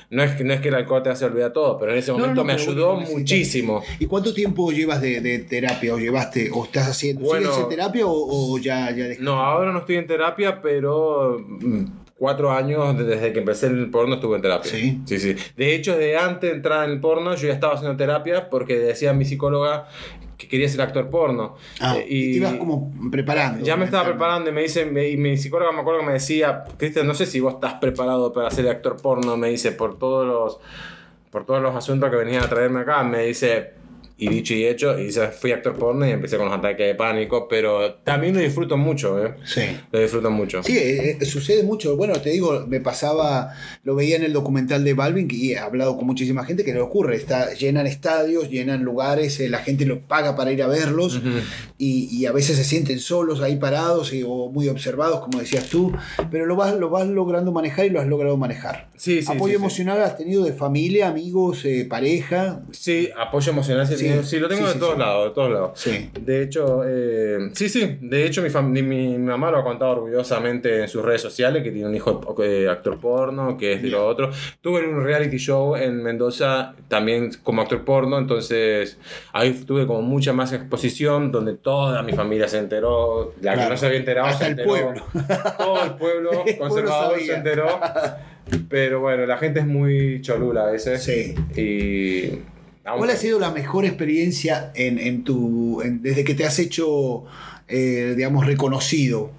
no es, que, no es que el alcohol te hace olvidar todo, pero en ese no, momento no, me ayudó muchísimo. ¿Y cuánto tiempo llevas de, de terapia o llevaste o estás haciendo? Bueno. ¿Sigues en terapia o, o ya, ya dejaste? No, ahora no estoy en terapia, pero mm, cuatro años desde que empecé el porno estuve en terapia. Sí. Sí, sí. De hecho, de antes de entrar en el porno, yo ya estaba haciendo terapia porque decía mi psicóloga que quería ser actor porno. Ah, Eh, y te ibas como preparando. Ya me estaba preparando y me dice, me- y mi psicóloga me acuerdo que me decía, Cristian, no sé si vos estás preparado para ser actor porno, me dice, por todos los, por todos los asuntos que venían a traerme acá, me dice, y dicho y hecho, y fui actor porno y empecé con los ataques de pánico, pero también lo disfruto mucho, ¿eh? Sí. Lo disfruto mucho. Sí, eh, eh, sucede mucho. Bueno, te digo, me pasaba, lo veía en el documental de Balvin y he hablado con muchísima gente que le ocurre. Está, llenan estadios, llenan lugares, eh, la gente los paga para ir a verlos Ujú. y, y a veces se sienten solos ahí parados y- o muy observados, como decías tú, pero lo vas, lo vas logrando manejar y lo has logrado manejar. Sí, sí, Apoyo sí, sí. emocional has tenido de familia, amigos, eh, pareja. Sí, apoyo emocional sí Sí, Eh, sí, lo tengo Sí, de todos lados, de todos lados. Sí. De hecho, eh, sí, sí, de hecho mi, fam- mi, mi mamá lo ha contado orgullosamente en sus redes sociales, que tiene un hijo eh, actor porno, que es de lo otro. Tuve un reality show en Mendoza también como actor porno, entonces ahí tuve como mucha más exposición, donde toda mi familia se enteró, la que Claro. no se había enterado Hasta se el enteró. pueblo. Todo el pueblo El pueblo conservador se enteró. Pero bueno, la gente es muy cholula a veces. Sí. Y... ¿Cuál ha sido la mejor experiencia en, en tu, en- desde que te has hecho, eh, digamos, reconocido?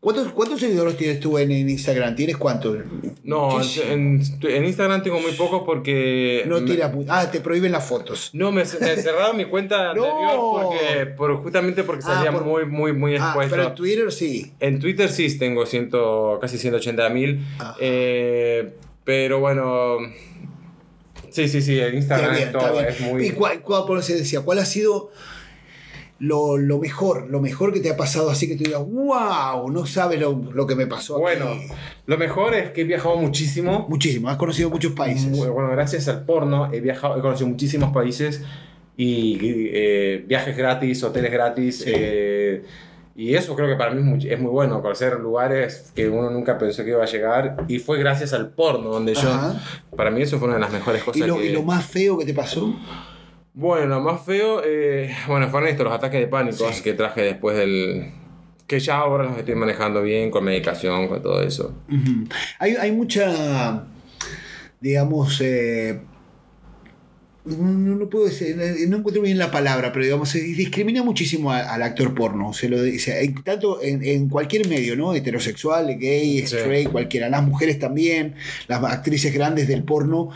¿Cuántos, ¿Cuántos seguidores tienes tú en, en Instagram? ¿Tienes cuántos? No, en, en Instagram tengo muy pocos porque... No me- tira pu- Ah, te prohíben las fotos. No, me, me cerraron mi cuenta No. anterior porque, por, justamente porque Ah, salía por- muy, muy, muy Ah, expuesto. pero en Twitter sí. En Twitter sí tengo ciento, casi 180 mil. Ajá. pero bueno... Sí, sí, sí, Está Instagram bien, es todo, es muy... ¿Y cuál, cuál- por eso decía, cuál ha sido lo, lo mejor, lo mejor que te ha pasado así que tú digas, wow, no sabes lo, lo que me pasó aquí"? Bueno, lo mejor es que he viajado muchísimo. Muchísimo, has conocido muchos países. Bueno, gracias al porno he viajado, he conocido muchísimos países y eh, viajes gratis, hoteles gratis. Sí. eh, y eso creo que para mí es muy, bueno, conocer lugares que uno nunca pensó que iba a llegar. Y fue gracias al porno, donde yo. Para mí eso fue una de las mejores ¿Y cosas lo, que. y lo más feo que te pasó? Bueno, lo más feo, eh, bueno, fueron estos, los ataques de pánico Sí. que traje después del. Que ya ahora los estoy manejando bien, con medicación, con todo eso. Hay, hay mucha, digamos, eh, no, no puedo decir, eh, no encuentro bien la palabra, pero digamos, se discrimina muchísimo a- al actor porno. Se lo dice, en- tanto en, en cualquier medio, ¿no? Heterosexual, gay, Sí. straight, cualquiera. Las mujeres también, las actrices grandes del porno,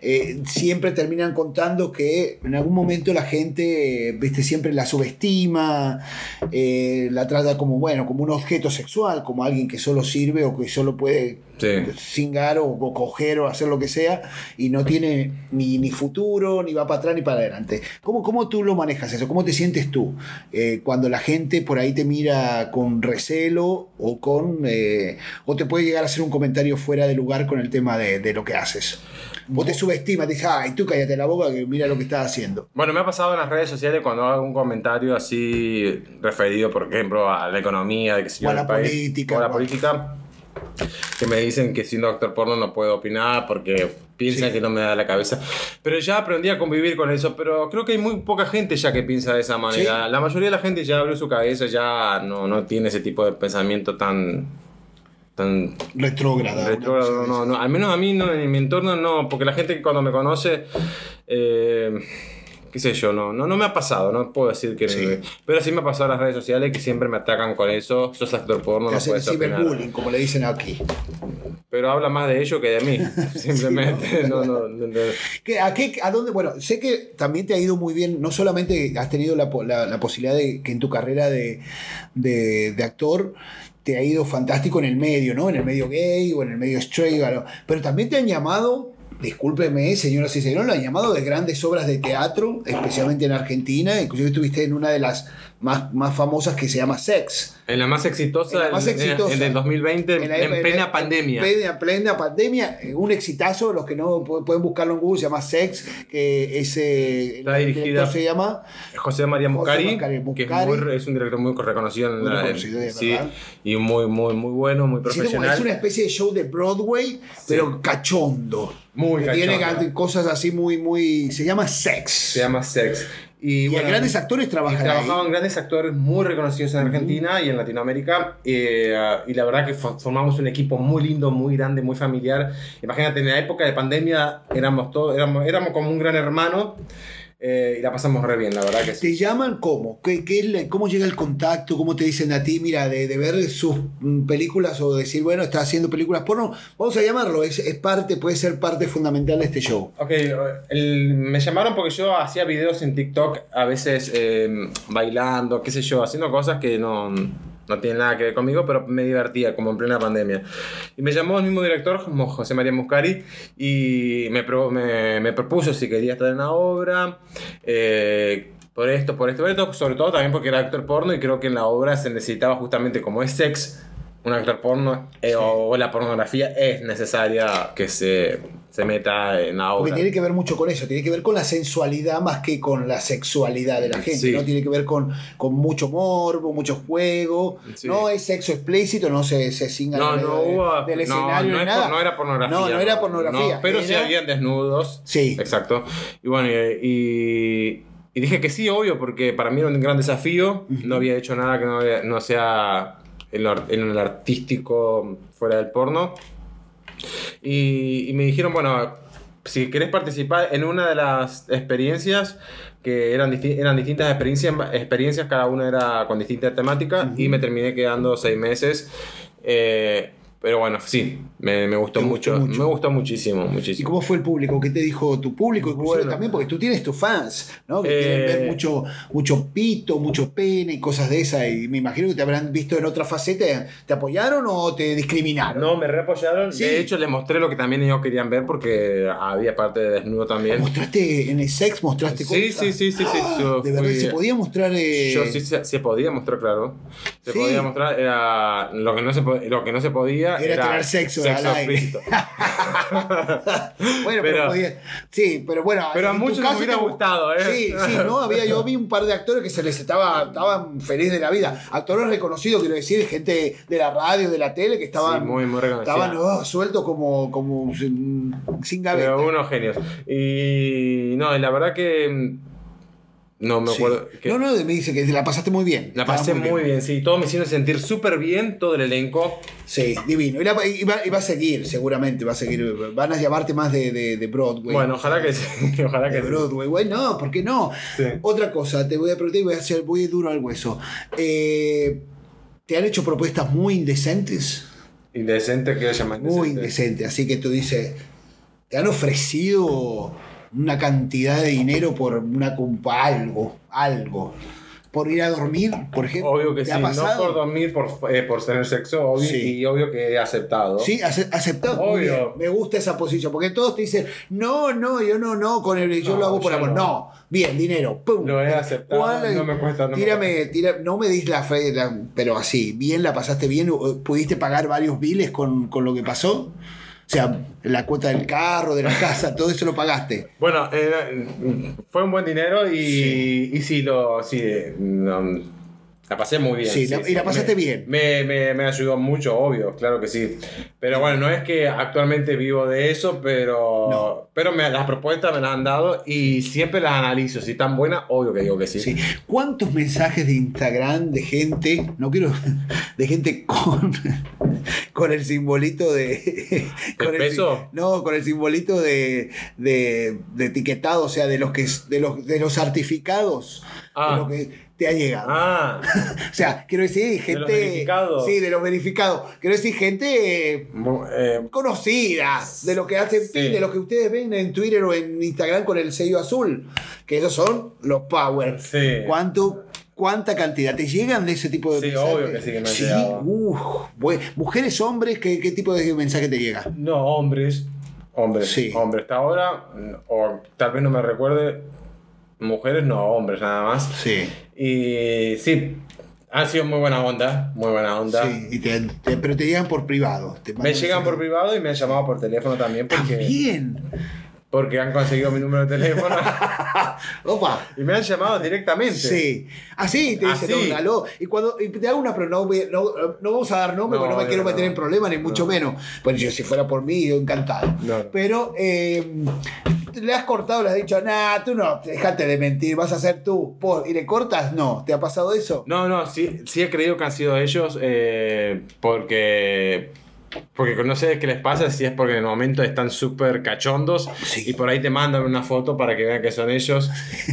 eh, siempre terminan contando que en algún momento la gente, eh, viste, siempre la subestima, eh, la trata como, bueno, como un objeto sexual, como alguien que solo sirve o que solo puede Sí. cingar o, o coger o hacer lo que sea y no tiene ni, ni futuro, ni va para atrás ni para adelante. ¿Cómo, cómo tú lo manejas eso? ¿Cómo te sientes tú eh, cuando la gente por ahí te mira con recelo o con eh, o te puede llegar a hacer un comentario fuera de lugar con el tema de, de lo que haces? O te subestima, te dice, ay, tú cállate la boca que mira lo que estás haciendo. Bueno, me ha pasado en las redes sociales cuando hago un comentario así referido, por ejemplo, a la economía, de que O a la política, o a la política, que me dicen que siendo actor porno no puedo opinar porque piensan Sí. que no me da la cabeza. Pero ya aprendí a convivir con eso, pero creo que hay muy poca gente ya que piensa de esa manera. La mayoría de la gente ya abrió su cabeza, ya no, no tiene ese tipo de pensamiento tan... tan Retrógrada. Retrógrado, no, no, al menos a mí no, en mi entorno no, porque la gente que cuando me conoce, eh, qué sé yo, no, no, no me ha pasado, no puedo decir que... Sí. Pero sí me ha pasado en las redes sociales que siempre me atacan con eso, sos actor porno, no puedes opinar. ciberbullying, como le dicen aquí. Pero habla más de ello que de mí, simplemente. no, no, no, no. ¿Qué- ¿A, qué, ¿A dónde? Bueno, sé que también te ha ido muy bien, no solamente has tenido la, la- la posibilidad de que en tu carrera de, de- de actor te ha ido fantástico en el medio, ¿no? En el medio gay o en el medio straight, pero también te han llamado, discúlpeme, señoras y señores, lo han llamado de grandes obras de teatro, especialmente en Argentina, inclusive estuviste en una de las más, más famosas que se llama Sex. En la más exitosa, En la más en- en- exitosa. en el 2020, en, la- en- plena en- pandemia. En plena, plena pandemia, eh, un exitazo, los que no pu- pueden buscarlo en Google, se llama Sex, que ese Está el dirigida- se llama José María Muscari, que es, Muscari. muy- es un director muy reconocido en Muy la- reconocido, de sí, y muy, muy, muy bueno, muy profesional. es una especie de show de Broadway, pero cachondo. Muy Que Tiene cachondo. cosas así muy, muy. Se llama Sex. Se llama Sex. Y, y bueno, grandes actores trabajan ahí. trabajaban grandes actores muy reconocidos en Argentina y en Latinoamérica. eh, y la verdad que fo- formamos un equipo muy lindo, muy grande, muy familiar. Imagínate, en la época de pandemia éramos todos, éramos, éramos como un gran hermano. Eh, y la pasamos re bien, la verdad que sí. ¿Te llaman cómo? ¿Qué, qué es la- ¿Cómo llega el contacto? ¿Cómo te dicen a ti, mira, de, de ver sus mm, películas o decir, bueno, está haciendo películas porno? Vamos a llamarlo, es, es parte, puede ser parte fundamental de este show. Ok, el- me llamaron porque yo hacía videos en TikTok, a veces eh, bailando, qué sé yo, haciendo cosas que no, no tienen nada que ver conmigo, pero me divertía, como en plena pandemia. Y me llamó el mismo director, José María Muscari, y me, me propuso si quería estar en la obra. eh, por esto, por esto, por esto, sobre todo también porque era actor porno y creo que en la obra se necesitaba justamente como es sex, un actor porno eh, o la pornografía es necesaria que se, se meta en la Porque obra. tiene que ver mucho con eso, tiene que ver con la sensualidad más que con la sexualidad de la gente, Sí. ¿no? Tiene que ver con, con mucho morbo, mucho juego. Sí. No es sexo explícito, no se, se singa No, no hubo. del no, escenario no, ni es nada. no era pornografía. No, no era pornografía. No, pero sí era- habían desnudos. Sí. Exacto. Y bueno, y, y- y dije que sí, obvio, porque para mí era un gran desafío. No había hecho nada que no, había- no sea en lo, en el artístico fuera del porno. Y, y me dijeron, bueno, si querés participar en una de las experiencias, que eran, disti- eran distintas experiencias, experiencias, cada una era con distinta temática, y me terminé quedando seis meses. Eh, pero bueno, sí, me, me gustó, mucho, mucho. Me gustó muchísimo, ¿Y muchísimo. cómo fue el público? ¿Qué te dijo tu público? Inclusive Bueno. también, porque tú tienes tus fans, ¿no? Que Eh. quieren ver mucho, mucho pito, mucho pene y cosas de esas. Y me imagino que te habrán visto en otra faceta. ¿Te apoyaron o te discriminaron? No, me reapoyaron. Sí. De hecho, les mostré lo que también ellos querían ver porque había parte de desnudo también. ¿Mostraste en el sex? ¿Mostraste Sí, cosas? sí, sí, sí, sí. Yo De verdad, fui- ¿se podía mostrar? eh, Yo sí se, se podía mostrar, claro. Se Sí. podía mostrar, era lo que no se, lo que no se podía Era tener sexo al aire. Bueno, pero, Pero- podía- Sí, pero bueno. Pero a muchos les hubiera te- gustado, ¿eh? Sí, sí, ¿no? Había, yo vi un par de actores que se les estaba estaban feliz de la vida. Actores reconocidos, quiero decir, gente de la radio, de la tele, que estaban, Sí, muy, muy reconocida. estaban oh, sueltos como, como sin, sin gaveta. Pero unos genios. Y no, y la verdad que no me Sí. acuerdo. que- No, no, me dice que la pasaste muy bien. La pasé muy bien. sí. Todos me hicieron sentir súper bien, todo el elenco. Sí, divino. Y, la- y va, y va a seguir, seguramente, va a seguir. Van a llamarte más de, de, de Broadway. Bueno, ojalá que sí. Ojalá que de sí. Broadway, bueno, no, ¿por qué no? Sí. Otra cosa, te voy a preguntar y voy a hacer, voy duro al hueso. Eh, ¿Te han hecho propuestas muy indecentes? Indecente que llaman. Muy indecentes, así que tú dices, ¿te han ofrecido una cantidad de dinero por una compa, algo, algo? ¿Por ir a dormir, por ejemplo? Obvio que ¿Te sí. ha No pasado? por dormir, por, eh, por tener sexo, obvio. Sí. Y obvio que he aceptado. Sí, ace- aceptado. Obvio. Me gusta esa posición. Porque todos te dicen, no, no, yo no, no, con el, yo No, lo hago por amor. No. no. bien, dinero. Pum. Lo he aceptado, ¿Cuál- no me cuesta, no me tira- no me dis la fe, la- pero así, bien la pasaste bien. ¿Pudiste pagar varios biles con, con lo que pasó? O sea, la cuota del carro, de la casa, todo eso lo pagaste. Bueno, eh, fue un buen dinero y, y sí, lo, sí, eh, no, la pasé muy bien. Sí, la- y la pasaste Me- bien. Me, me, me ayudó mucho, obvio, claro que sí. Pero bueno, no es que actualmente vivo de eso, pero, No. pero me, las propuestas me las han dado y siempre las analizo. Si están buenas, obvio que digo que sí. Sí. ¿Cuántos mensajes de Instagram de gente, no quiero, de gente con, con el simbolito de... con el peso? sim- no, con el simbolito de, de, de etiquetado, o sea, de los, que, de los, de los certificados, Ah. de lo que te ha llegado. Ah, O sea, quiero decir, gente... los verificados. Sí, de los verificados. Quiero decir, gente... eh, eh, conocida de lo que hacen Sí. de lo que ustedes ven en Twitter o en Instagram con el sello azul que esos son los power Sí. cuánto cuánta cantidad te llegan de ese tipo de Sí, mensajes obvio que sí que me han llegado. Uf, mujeres hombres ¿qué, qué tipo de mensaje te llega no, hombres. Hombres. Sí. Hombres. Hasta ahora, o tal vez no me recuerde, mujeres, no, hombres nada más. sí Y sí, ha sido muy buena onda, muy buena onda. sí y te- te- pero te llegan por privado te Me llegan por privado y me han llamado por teléfono también porque, también porque han conseguido mi número de teléfono opa y me han llamado directamente. Sí, así te dicen, Así. no, aló. Y cuando y te hago una, pero no, no, no vamos a dar nombre No, porque no me quiero meter en problemas, ni mucho No. menos. Bueno, yo si fuera por mí, yo encantado. Pero eh, le has cortado, le has dicho, nah, tú no, déjate de mentir, vas a ser tú. Por, ¿Y le cortas? No, ¿te ha pasado eso? No, no, sí, sí he creído que han sido ellos eh, porque... Porque no sé qué les pasa, si es porque en el momento están súper cachondos Sí. y por ahí te mandan una foto para que vean que son ellos.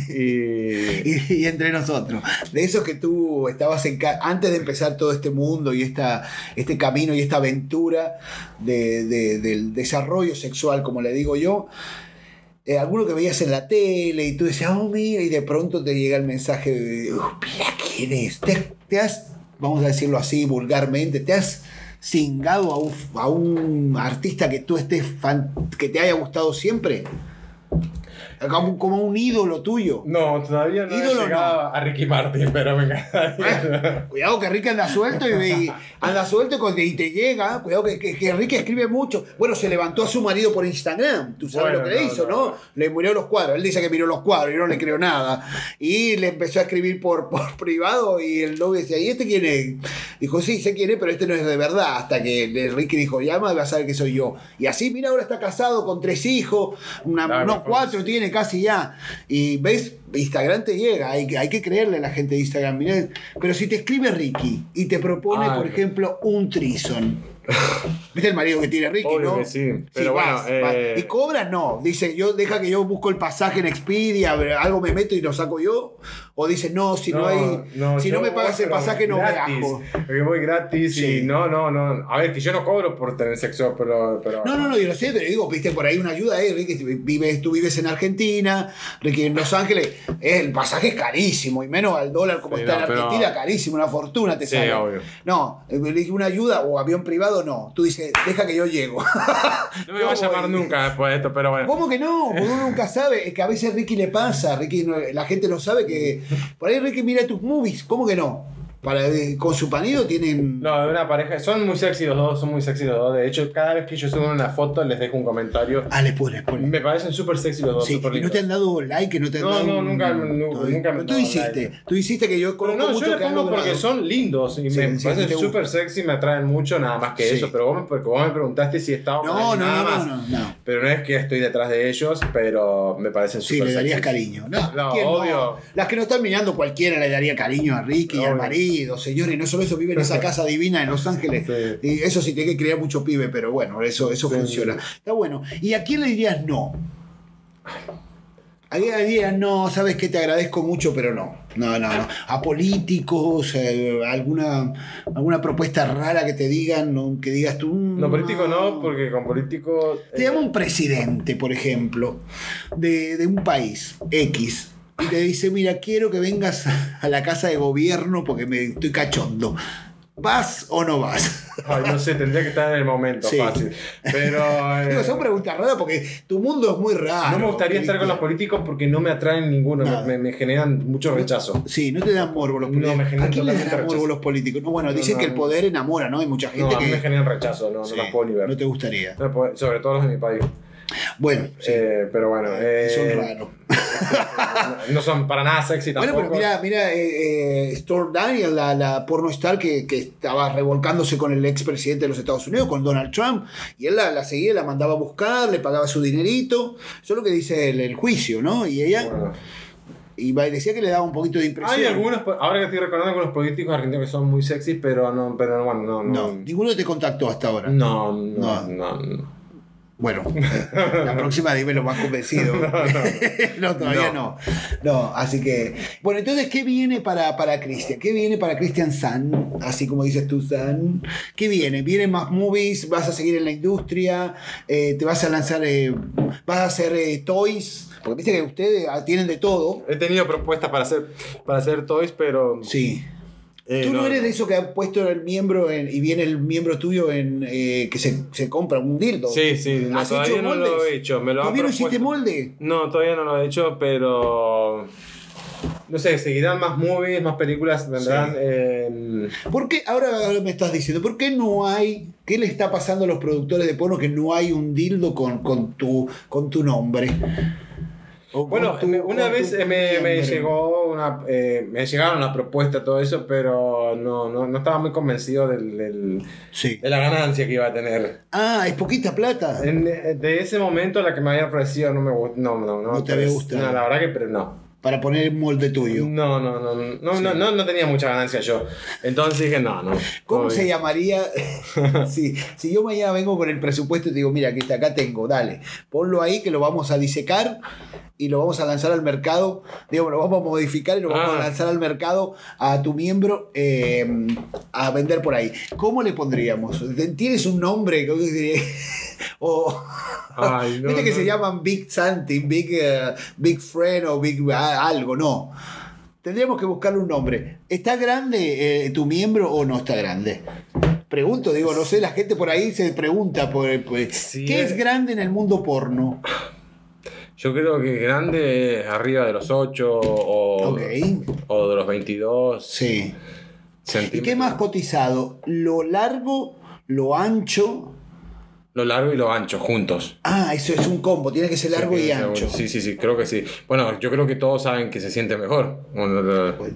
Y, Y, y entre nosotros, de esos que tú estabas en antes de empezar todo este mundo y esta, este camino y esta aventura de- de- del desarrollo sexual, como le digo yo, eh, alguno que veías en la tele y tú decías, oh, mira, y de pronto te llega el mensaje de, "Oh, mira quién es, te, has, vamos a decirlo así vulgarmente, te has cingado a un, a un artista que tú estés fan- que te haya gustado siempre. Como, como un ídolo tuyo. No, todavía no Ídolo he llegado a Ricky Martin, pero me encantaría. Cuidado que Ricky anda suelto y, y anda suelto y te llega. Cuidado que, que, que Ricky escribe mucho. Bueno, se levantó a su marido por Instagram. Tú sabes Bueno, lo que le no, hizo, no, ¿no? no. Le murió los cuadros. Él dice que miró los cuadros y no le creo nada. Y le empezó a escribir por, por privado y el novio decía, ¿y este quién es? Dijo, sí, sé quién es, pero este no es de verdad. Hasta que Ricky dijo, llama y vas a saber que soy yo. Y así, mira, ahora está casado con tres hijos, una, unos cuatro tiene casi ya. Y ves, Instagram te llega, hay, que- hay que creerle a la gente de Instagram. Mirá, pero si te escribe Ricky y te propone, Ah, por ejemplo, un trison. ¿Viste el marido que tiene Ricky, Obvio no? que sí, pero vas, bueno, vas. eh, ¿Y cobras? No. Dice, yo deja que yo busco el pasaje en Expedia, algo me meto y lo saco yo. O dice, no, si no, hay. si no me pagas el pasaje, no gratis, viajo. Porque voy gratis Sí. y no, no, no. A ver, que yo no cobro por tener sexo, pero. pero No, no, no, yo lo sé, pero digo, viste, por ahí una ayuda, eh, Ricky, vives, tú vives en Argentina, Ricky en Los Ángeles, eh, el pasaje es carísimo, y menos al dólar como Sí, está no, en Argentina, carísimo, una fortuna te Sí, sale. obvio. No, eh, una ayuda o avión privado, no. Tú dices, deja que yo llego. No me va a llamar nunca después de esto, pero bueno. ¿Cómo que no? Porque uno nunca sabe. Es que a veces Ricky le pasa. Ricky no- la gente no sabe que. Por ahí Ricky mira tus movies. ¿Cómo que no? Para, eh, con su panido tienen. No, de una pareja. Son muy sexy los dos, son muy sexy los dos. De hecho, cada vez que yo subo una foto les dejo un comentario. Ah, le pones. Me parecen súper sexy los dos. Sí, súper y no te han dado like, no te han No, dado. no, un- nunca- nu- Todavía. nunca me Pero tú hiciste. like. Tú hiciste que yo conozco no, yo mucho le que han pongo porque logrado. son lindos y Sí, me sí, parecen súper sexy, me atraen mucho, nada más que Sí. eso. Pero vos, me, porque vos me preguntaste si estaba No, no, nada no, más. no, no, no. Pero no es que estoy detrás de ellos, pero me parecen Sí, súper le darías sexy. cariño. No, No, ¿quién obvio. Las que no están mirando, cualquiera le daría cariño a Ricky y al marido, señor. Y no solo eso, vive en esa casa divina en Los Ángeles. Sí. Y eso sí tiene que criar mucho pibe, pero bueno, eso, eso Sí. funciona. Está bueno. ¿Y a quién le dirías no? A quién le dirías no, sabes que te agradezco mucho, pero no. No, no, no. A políticos, eh, alguna, alguna propuesta rara que te digan, ¿no? que digas tú. mm, No, político no, porque con político. Te llama un presidente, por ejemplo, de, de un país X y te dice, mira, quiero que vengas a la casa de gobierno porque me estoy cachondo. ¿Vas o no vas? Ay, no sé, tendría que estar en el momento, Sí. fácil. Pero. eh, Digo, son preguntas raras porque tu mundo es muy raro. no me gustaría estar con los políticos porque no me atraen ninguno, me, me generan mucho rechazo. Sí, no te dan morbo los No, políticos. me generan ¿A quién le dan morbo los políticos? No, bueno, No, dicen no, que el no. poder enamora, ¿no? Hay mucha gente No, a mí que. me generan rechazo, no, Sí, no las puedo ni ver. no te gustaría. No puedo- sobre todo los de mi país. Bueno, sí, Eh, pero bueno. eh, son raros. No, no son para nada sexy Bueno, tampoco. pero mira, mira, eh, eh, Storm Daniel, la, la porno star que, que estaba revolcándose con el expresidente de los Estados Unidos, con Donald Trump, y él la, la seguía, la mandaba a buscar, le pagaba su dinerito. Eso es lo que dice el, el juicio, ¿no? Y ella Bueno. y decía que le daba un poquito de impresión. Hay algunos, ahora que estoy recordando algunos políticos argentinos que son muy sexy, pero no, pero bueno, no, No, no. ninguno te contactó hasta ahora. No, no, No. no, no. Bueno, la próxima dime lo más convencido. No, todavía no. no. así que. Bueno, entonces, ¿qué viene para, para Cristian? ¿Qué viene para Cristian San? Así como dices tú, San. ¿Qué viene? ¿Vienen más movies? ¿Vas a seguir en la industria? Eh, ¿Te vas a lanzar. eh, ¿Vas a hacer eh, toys? Porque viste que ustedes ah, tienen de todo. He tenido propuestas para hacer, para hacer toys, pero. Sí. Eh, Tú no, eres de esos que han puesto el miembro en- y viene el miembro tuyo en eh, que se, se compra un dildo. Sí, sí, no, ¿Has todavía hecho no moldes? lo he hecho. Me lo ¿Todavía no hiciste molde? No, todavía no lo he hecho, pero. No sé, seguirán más movies, más películas, vendrán. Sí. eh, ¿Por qué, ahora, ahora me estás diciendo, ¿por qué no hay, qué le está pasando a los productores de porno que no hay un dildo con, con, tu, con tu nombre? O con Bueno, una vez eh, me, llegó una, eh, me llegaron una propuesta, todo eso, pero no, no, no estaba muy convencido del, del- Sí. de la ganancia que iba a tener. Ah, es poquita plata. En- de ese momento la que me había ofrecido no me gustó. No, no, no. No te había gustado. No, la verdad que pero no. Para poner molde tuyo. No, no, no, no, no, no, no, no tenía mucha ganancia yo. Entonces dije, no, no. ¿Cómo todo se llamaría si, si yo mañana vengo con el presupuesto y te digo, mira, está, acá tengo, dale, ponlo ahí que lo vamos a disecar y lo vamos a lanzar al mercado, digo, lo vamos a modificar y lo vamos Ah. a lanzar al mercado a tu miembro eh, a vender por ahí. ¿Cómo le pondríamos? ¿Tienes un nombre? O... Ay, no, Viste que no. se llaman Big Something, Big, eh, Big Friend o Big ah, algo, no. Tendríamos que buscarle un nombre. ¿Está grande eh, tu miembro o no está grande? Pregunto, digo, no sé, la gente por ahí se pregunta, por, Sí, ¿qué eh. es grande en el mundo porno? Yo creo que grande, arriba de los 8 o, o de los 22 Sí. ¿Y qué más cotizado? ¿Lo largo, lo ancho? Lo largo y lo ancho, juntos. Ah, eso es un combo, tiene que ser largo Sí, y ancho. Sí, sí, sí, creo que sí. Bueno, yo creo que todos saben que se siente mejor. Bueno, Pues,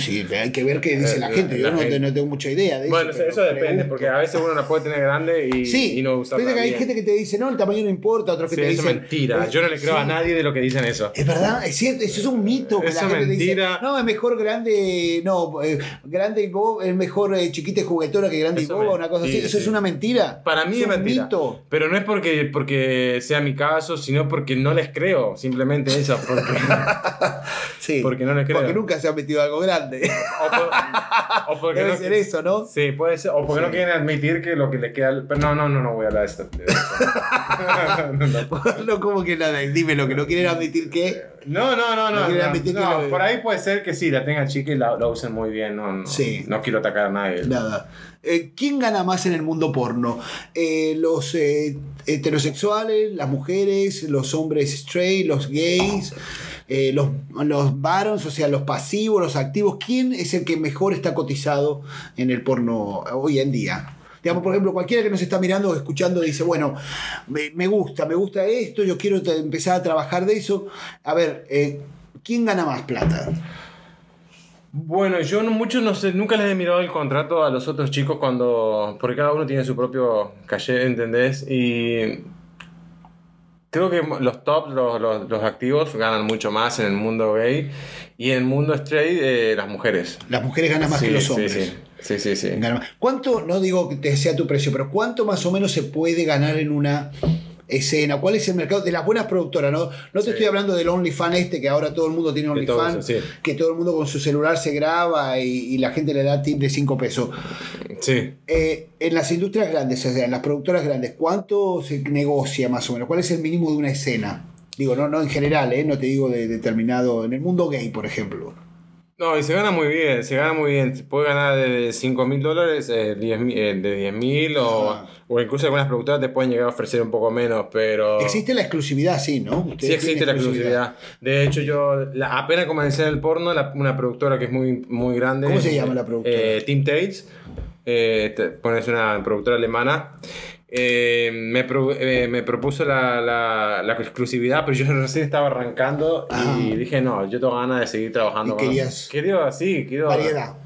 sí, hay que ver qué dice Eh, la la- gente. Yo la no, te- gente- no tengo mucha idea de Bueno, eso. depende, porque a veces uno la puede tener grande y, Sí, y no usarla viste que hay bien. gente que te dice, no, el tamaño no importa, otros que Sí, te eso es mentira. eh, Yo no le creo a nadie de lo que dicen eso. Es verdad, es cierto, eso es un mito. Que Eso la gente dice, mentira. no, es mejor grande, no, eh, grande y boba, es mejor eh, chiquita y juguetona que grande Eso y boba, una cosa así. sí, Eso es una mentira. Para mí es mentira. mito. Pero no es porque, porque sea mi caso, sino porque no les creo. Simplemente eso. Porque, Sí. porque no les creo. Porque nunca se ha metido algo grande. O, por- o porque Debe no, ser eso, ¿no? Sí, puede ser. O porque no quieren admitir que lo que le queda. Pero no, no, no, no voy a hablar de esto. No, no. no, como que nada, dime lo que no quieren admitir que. No, no, no, No por ahí puede ser que sí, la tengan chica y la, la usen muy bien. No, no, Sí. no quiero atacar a nadie. Nada. Eh, ¿Quién gana más en el mundo porno? Eh, ¿Los eh, heterosexuales, las mujeres, los hombres straight, los gays, eh, los, los barons, o sea, los pasivos, los activos? ¿Quién es el que mejor está cotizado en el porno hoy en día? Digamos, por ejemplo, cualquiera que nos está mirando o escuchando dice, bueno, me, me gusta, me gusta esto, yo quiero empezar a trabajar de eso. A ver, eh, ¿quién gana más plata? Bueno, yo no, mucho no sé, nunca les he mirado el contrato a los otros chicos cuando. Porque cada uno tiene su propio caché, ¿entendés? Y. Creo que los tops, los, los, los activos, ganan mucho más en el mundo gay. Y en el mundo straight, eh, las mujeres. Las mujeres ganan más Sí, que los hombres. Sí, sí, sí. sí. Más. ¿Cuánto, no digo que te sea tu precio, pero cuánto más o menos se puede ganar en una escena? ¿Cuál es el mercado de las buenas productoras? No, no te Sí. estoy hablando del OnlyFans este, que ahora todo el mundo tiene OnlyFans, sí. que todo el mundo con su celular se graba y, y la gente le da tip de 5 pesos. Sí. Eh, en las industrias grandes, o sea, en las productoras grandes, ¿cuánto se negocia más o menos? ¿Cuál es el mínimo de una escena? Digo, no, no en general, ¿eh? no te digo de determinado, en el mundo gay, por ejemplo. No, y se gana muy bien, se gana muy bien. Puede ganar de 5 mil dólares, eh, 10 mil- eh, de 10 mil, o, Ah. o incluso algunas productoras te pueden llegar a ofrecer un poco menos, pero. Existe la exclusividad, sí, ¿no? Ustedes Sí existe la exclusividad. De hecho, yo la- apenas comencé en el porno, la- una productora que es muy, muy grande. ¿Cómo se llama la productora? Eh, Team Tates. Eh, te- pones una productora alemana. Eh, me, pro- eh, me propuso la, la- la exclusividad, pero yo recién estaba arrancando Ah. y dije, no, yo tengo ganas de seguir trabajando Y querías- Quería, sí, quiero... Variedad.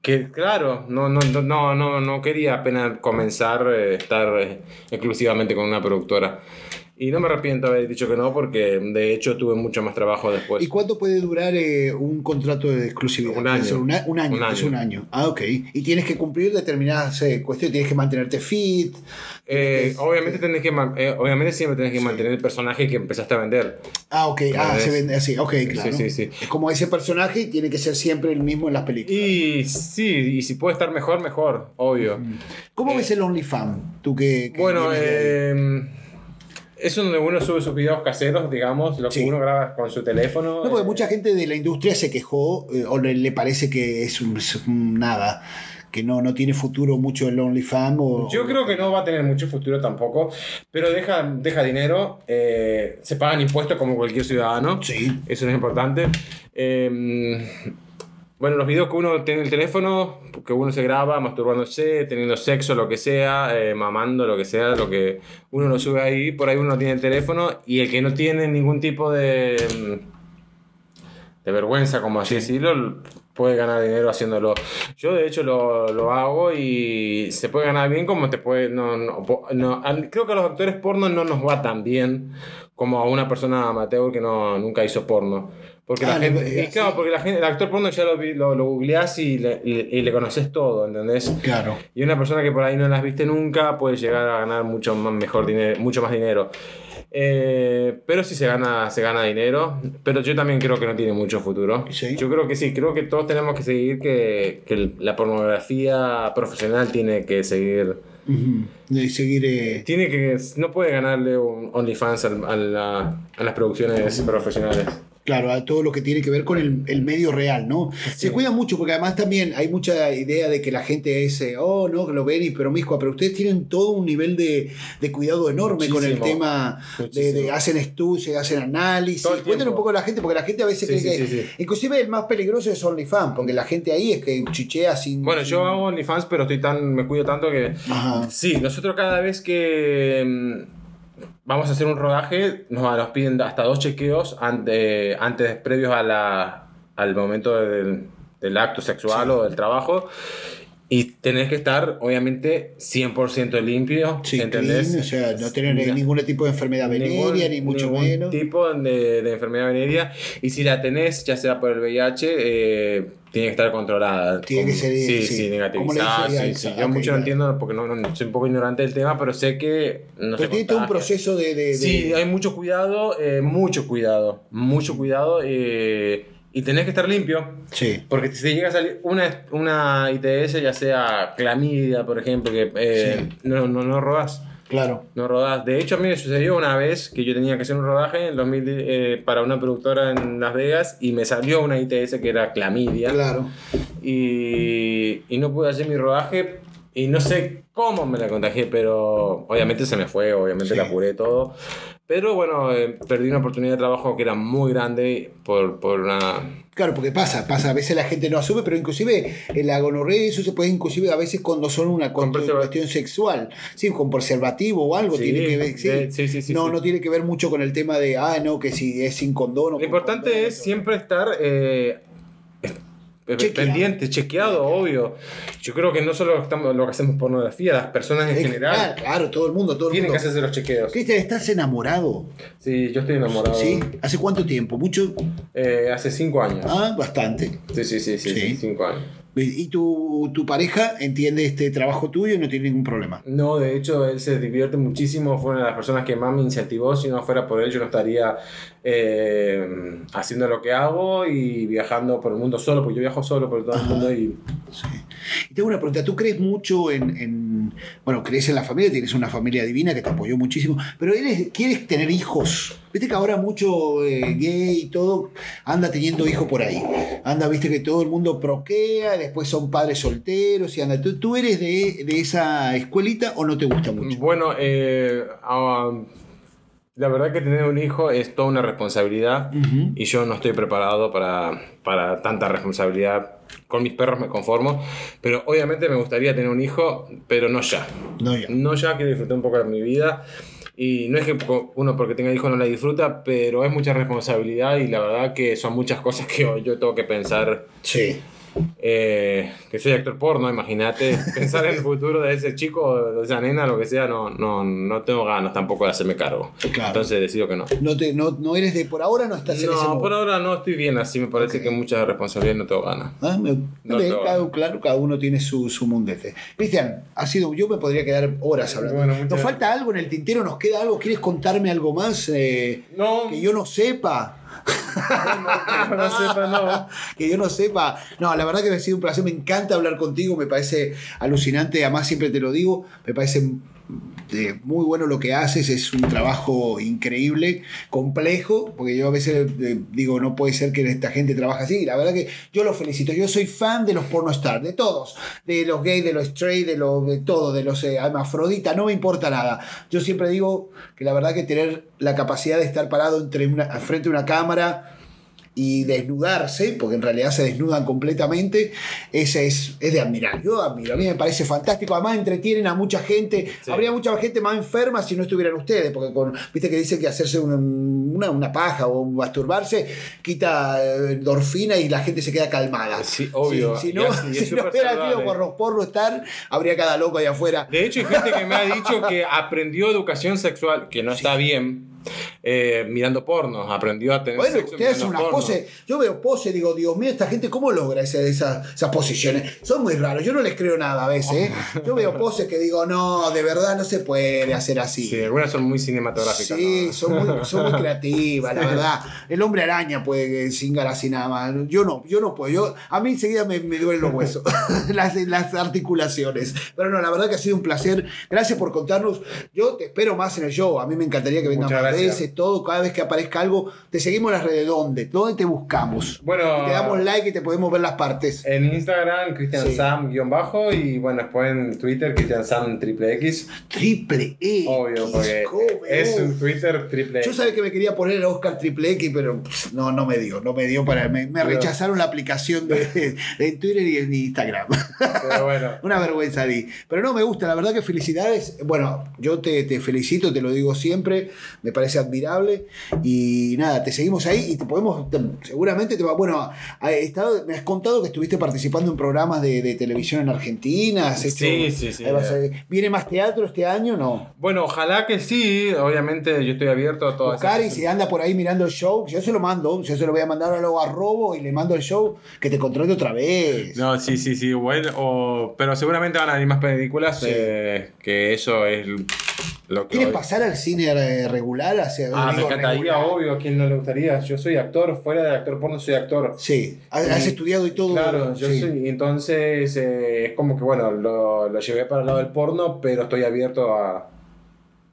Que, claro, no, no, no, no, no, quería apenas comenzar a estar eh, exclusivamente con una productora. Y no me arrepiento de haber dicho que no, porque de hecho tuve mucho más trabajo después. ¿Y cuánto puede durar eh, un contrato de exclusividad? Un ¿Puede año. una- un año. Un Es año. un año. Ah, ok. Y tienes que cumplir determinadas eh, cuestiones. Tienes que mantenerte fit. Eh, Es- obviamente, tenés que, obviamente siempre tenés que mantener el personaje que empezaste a vender. Ah, ok. Ah, se vende así. Ok, claro. sí, sí. Es como ese personaje y tiene que ser siempre el mismo en las películas. Y sí, y si puede estar mejor, mejor, obvio. ¿Cómo ves el OnlyFans? Tú que. que Bueno, eh, es donde uno sube sus videos caseros, digamos, lo que Sí. uno graba con su teléfono. No, porque eh, mucha gente de la industria se quejó eh, o le, le parece que es un, es un nada, que no, no tiene futuro mucho el OnlyFans. O, Yo creo que no va a tener mucho futuro tampoco, pero deja, deja dinero, eh, se pagan impuestos como cualquier ciudadano, Sí. eso es importante. Eh, bueno, los videos que uno tiene en el teléfono, que uno se graba masturbándose, teniendo sexo, lo que sea, eh, mamando, lo que sea, lo que uno lo sube ahí, por ahí uno tiene el teléfono y el que no tiene ningún tipo de, mm, de vergüenza, como así decirlo, puede ganar dinero haciéndolo. Yo de hecho lo, lo hago y se puede ganar bien como te puede... No, no, no, creo que a los actores porno no nos va tan bien como a una persona amateur que no, nunca hizo porno. Porque Ah, la gente... lo- y claro, sí. porque la gente, el actor porno ya lo, lo, lo googleás y le, y, le conoces todo, ¿entendés? Claro. Y una persona que por ahí no las viste nunca puede llegar a ganar mucho más, mejor dinero, mucho más dinero. Eh, pero sí se gana, se gana dinero. Pero yo también creo que no tiene mucho futuro. Sí. Yo creo que sí, creo que todos tenemos que seguir que, que la pornografía profesional tiene que seguir. De seguir. eh, Tiene que. No puede ganarle un OnlyFans al- a, la- a las producciones profesionales. Claro, a todo lo que tiene que ver con el, el medio real, ¿no? Se cuida mucho porque además también hay mucha idea de que la gente es, eh, oh, no, lo ven y promiscua, pero ustedes tienen todo un nivel de, de cuidado enorme con el tema de, de- hacen estudios, hacen análisis. Cuéntanos un poco a la gente, porque la gente a veces Sí, cree sí, que. sí, sí. Inclusive el más peligroso es OnlyFans, porque la gente ahí es que chichea sin. Bueno, sin- yo hago OnlyFans, pero estoy tan, me cuido tanto que... Ajá. Sí, nosotros cada vez que mm, vamos a hacer un rodaje, nos, nos piden hasta dos chequeos ante- antes, previos a la, al momento del, del acto sexual Sí. o del trabajo. Y tenés que estar, obviamente, 100% limpio, Sí, ¿entendés? clean, o sea, no tener ningún tipo de enfermedad venérea, ni mucho ningún menos. tipo de, de enfermedad venérea. Y si la tenés, ya sea por el VIH, eh, tiene que estar controlada. Tiene que ser, Sí, sí. sí, ¿Cómo le negativizada. Sí, Ah, sí. Yo mucho no claro. entiendo porque no, no- soy un poco ignorante del tema, pero sé que no Pero tiene todo un proceso de. de- de- Sí, hay mucho cuidado, eh, mucho cuidado, mucho cuidado. eh, y tenés que estar limpio. Sí. Porque si te llega a salir una, una ITS, ya sea clamidia, por ejemplo, que eh, no, no, no rodás. Claro. No rodás. De hecho, a mí me sucedió una vez que yo tenía que hacer un rodaje en 2000, eh, para una productora en Las Vegas y me salió una ITS que era clamidia. Claro. Y, y no pude hacer mi rodaje y no sé cómo me la contagié, pero obviamente se me fue, obviamente Sí. la curé todo. Pero bueno, eh, perdí una oportunidad de trabajo que era muy grande por, por una... Claro, porque pasa, pasa, a veces la gente no asume, pero inclusive en la gonorrea eso se puede inclusive a veces cuando son una Con cuestión sexual, sí, con preservativo o algo Sí, tiene que ver, sí. de- sí, sí, no, no tiene que ver mucho con el tema de, ah, no, que si es sin condón o Lo importante condón, es eso. siempre estar eh, eh, Chequeado. pendiente, chequeado, obvio. Yo creo que no solo estamos, lo que hacemos pornografía, las personas en Es- general claro, claro, todo el mundo, todo el tienen que mundo. hacerse los chequeos. Cristian, ¿estás enamorado? Sí, yo estoy enamorado. ¿Sí? ¿Hace cuánto tiempo? ¿Mucho? Eh, hace cinco años. Ah, bastante. Sí, sí, Sí. sí, cinco años. ¿Y tu, tu pareja entiende este trabajo tuyo y no tiene ningún problema? No, de hecho, él se divierte muchísimo. Fue una de las personas que más me incentivó. Si no fuera por él, yo no estaría eh, haciendo lo que hago y viajando por el mundo solo, porque yo viajo solo por todo el mundo y Sí. Y tengo una pregunta, ¿tú crees mucho en, en- bueno, crees en la familia, tienes una familia divina que te apoyó muchísimo, pero eres, quieres tener hijos? Viste que ahora mucho eh, gay y todo anda teniendo hijos por ahí. Anda, viste que todo el mundo proquea, después son padres solteros y anda. ¿Tú, tú eres de, de esa escuelita o no te gusta mucho? Bueno, eh, ah, la verdad que tener un hijo es toda una responsabilidad y yo no estoy preparado para, para tanta responsabilidad. Con mis perros me conformo, pero obviamente me gustaría tener un hijo, pero no ya. No, ya. No ya que disfruté un poco de mi vida. Y no es que uno porque tenga hijos no la disfruta, pero es mucha responsabilidad y la verdad que son muchas cosas que yo tengo que pensar. Sí. Eh, que soy actor porno, imagínate. Pensar en el futuro de ese chico, de esa nena, lo que sea, no, no, no tengo ganas tampoco de hacerme cargo. Claro. Entonces decido que no. No, te, no, no eres de, por ahora no estás en ese No, por ahora no estoy bien así, me parece Ok. que mucha responsabilidad no tengo ganas. Ah, me- No, bien, no. cada- claro, cada uno tiene su, su mundete. Cristian, ha sido, yo me podría quedar horas hablando. Bueno, ¿Nos falta algo en el tintero? ¿Nos queda algo? ¿Quieres contarme algo más eh, No, que yo no sepa? no, no. que yo no sepa. No, la verdad que me ha sido un placer, me encanta hablar contigo, me parece alucinante, además siempre te lo digo, me parece muy bueno lo que haces, es un trabajo increíble, complejo, porque yo a veces eh, digo, no puede ser que esta gente trabaje así, y la verdad que yo los felicito, yo soy fan de los porno stars, de todos, de los gays, de los straight, de, los, de todo, de los eh, no me importa nada. Yo siempre digo que la verdad que tener la capacidad de estar parado entre una, frente a una cámara, y desnudarse, porque en realidad se desnudan completamente, ese es, es de admirar. Yo admiro, a mí me parece fantástico. Además, entretienen a mucha gente. Sí. Habría mucha gente más enferma si no estuvieran ustedes, porque con, viste que dicen que hacerse una, una, una paja o masturbarse quita eh, endorfina y la gente se queda calmada. Sí, obvio. Si, si Y no, así, y si no saludable. por los porros estar, habría cada loco ahí afuera. De hecho, hay gente que me ha dicho que aprendió educación sexual, que no está bien, eh, mirando porno. Aprendió a tener Bueno, sexo ustedes hacen mirando unas poses. Yo veo poses, digo, Dios mío, esta gente, ¿cómo logra esa- esa- esas posiciones? Son muy raros, yo no les creo nada a veces. ¿eh? Yo veo poses que digo, no, de verdad no se puede hacer así. Sí, algunas son muy cinematográficas. Sí, ¿no? son muy, son muy creativas, la verdad. El hombre araña puede cingar así nada más. Yo no, yo no puedo. Yo, a mí enseguida me, me duelen los huesos, las, las articulaciones. Pero no, la verdad que ha sido un placer. Gracias por contarnos. Yo te espero más en el show. A mí me encantaría que vengan Muchas más aparece todo, cada vez que aparezca algo, te seguimos en las redes, ¿dónde? ¿Dónde te buscamos? Bueno, te damos like y te podemos ver las partes. En Instagram, Cristian. Sam guion bajo y bueno, después en Twitter, Cristian Sam triple X. Triple E. Obvio, porque es un Twitter triple Yo X. sabía que me quería poner Oscar Triple X, pero pff, no, no me dio, no me dio para. Me, me rechazaron la aplicación de, de Twitter y en Instagram. Pero bueno. Una vergüenza, Di. Pero no me gusta, la verdad que felicidades. Bueno, yo te, te felicito, te lo digo siempre, me parece admirable. Y nada, te seguimos ahí y te podemos, te- seguramente te va. Bueno, ha estado, me has contado que estuviste participando en programas de, de televisión en Argentina. has hecho- Sí, sí, sí. vas a- ¿Viene más teatro este año? No. Bueno, ojalá que sí. Obviamente yo estoy abierto a todas Buscar y si anda por ahí mirando el show, yo se lo mando, yo se lo voy a mandar a luego a Robo y le mando el show que te contrate otra vez. No, sí, sí, sí, bueno, o- pero seguramente van a venir más películas, Sí. eh, que eso es lo que... ¿Quieres hoy- pasar al cine eh, regular? Hacia, Ah, me encantaría, regular? obvio, a quién no le gustaría. Yo soy actor, fuera de actor porno soy actor. Sí, has, Sí. estudiado y todo. Claro, yo sí. soy, y entonces eh, es como que bueno, lo, lo llevé para el lado del porno, pero estoy abierto a,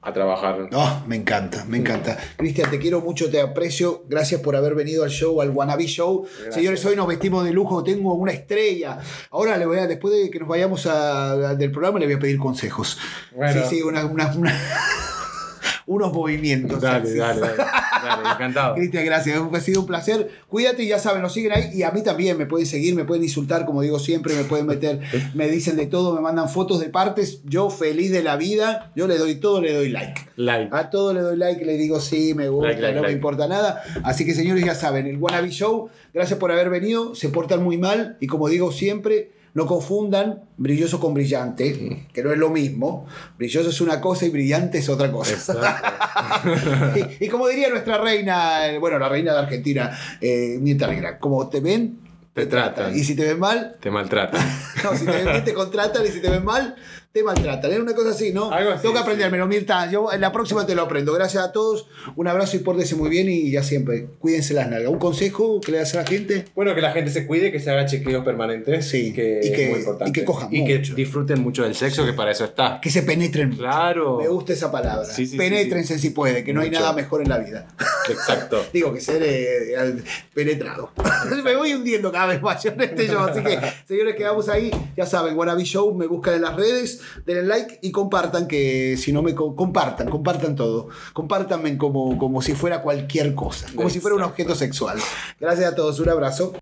a trabajar. No, me encanta, me encanta. Cristian, te quiero mucho, te aprecio. Gracias por haber venido al show, al Wannabe Show. Gracias. Señores, hoy nos vestimos de lujo, tengo una estrella. Ahora le voy a, después de que nos vayamos a- a- del programa, le voy a pedir consejos. Bueno. Sí, sí, una- una- una- unos movimientos. Dale, dale, dale, dale, encantado. Cristian, gracias. Ha sido un placer. Cuídate y ya saben, nos siguen ahí. Y a mí también me pueden seguir, me pueden insultar, como digo siempre, me pueden meter, me dicen de todo, me mandan fotos de partes. Yo feliz de la vida, yo le doy todo, le doy like. Like. A todo le doy like, le digo sí, me gusta, Like, like, no me importa nada. Así que señores, ya saben, el Wannabe Show, gracias por haber venido, se portan muy mal y como digo siempre, no confundan brilloso con brillante, que no es lo mismo. Brilloso es una cosa y brillante es otra cosa. Y, y como diría nuestra reina, eh, bueno, la reina de Argentina, eh, Mirta Legrand, como te ven, Te tratan. Y si te ven mal, Te maltratan. no, si te ven bien te contratan y si te ven mal, te maltratan. Es una cosa así, ¿no? Algo así, Tengo que sí. aprendérmelo, Mirta. Yo en la próxima te lo aprendo. Gracias a todos. Un abrazo y pórtese muy bien y ya siempre, cuídense las nalgas. ¿Un consejo que le das a la gente? Bueno, que la gente se cuide, que se haga chequeos permanentes. Sí, que y que- es muy importante. y que cojan Y mucho. que disfruten mucho del sexo, que para eso está. Que se penetren. Claro. Me gusta esa palabra. Sí, sí, sí, Penétrense si puede, que no hay nada mejor en la vida. Exacto. Digo que ser eh, penetrado. me voy hundiendo cada vez más yo en este show. Así que, señores, quedamos ahí. Ya saben, Wannabe Show, me buscan en las redes, denle like y compartan, que si no me co- compartan, compartan todo. Compártanme como, como si fuera cualquier cosa, como si fuera un objeto sexual. Gracias a todos, un abrazo.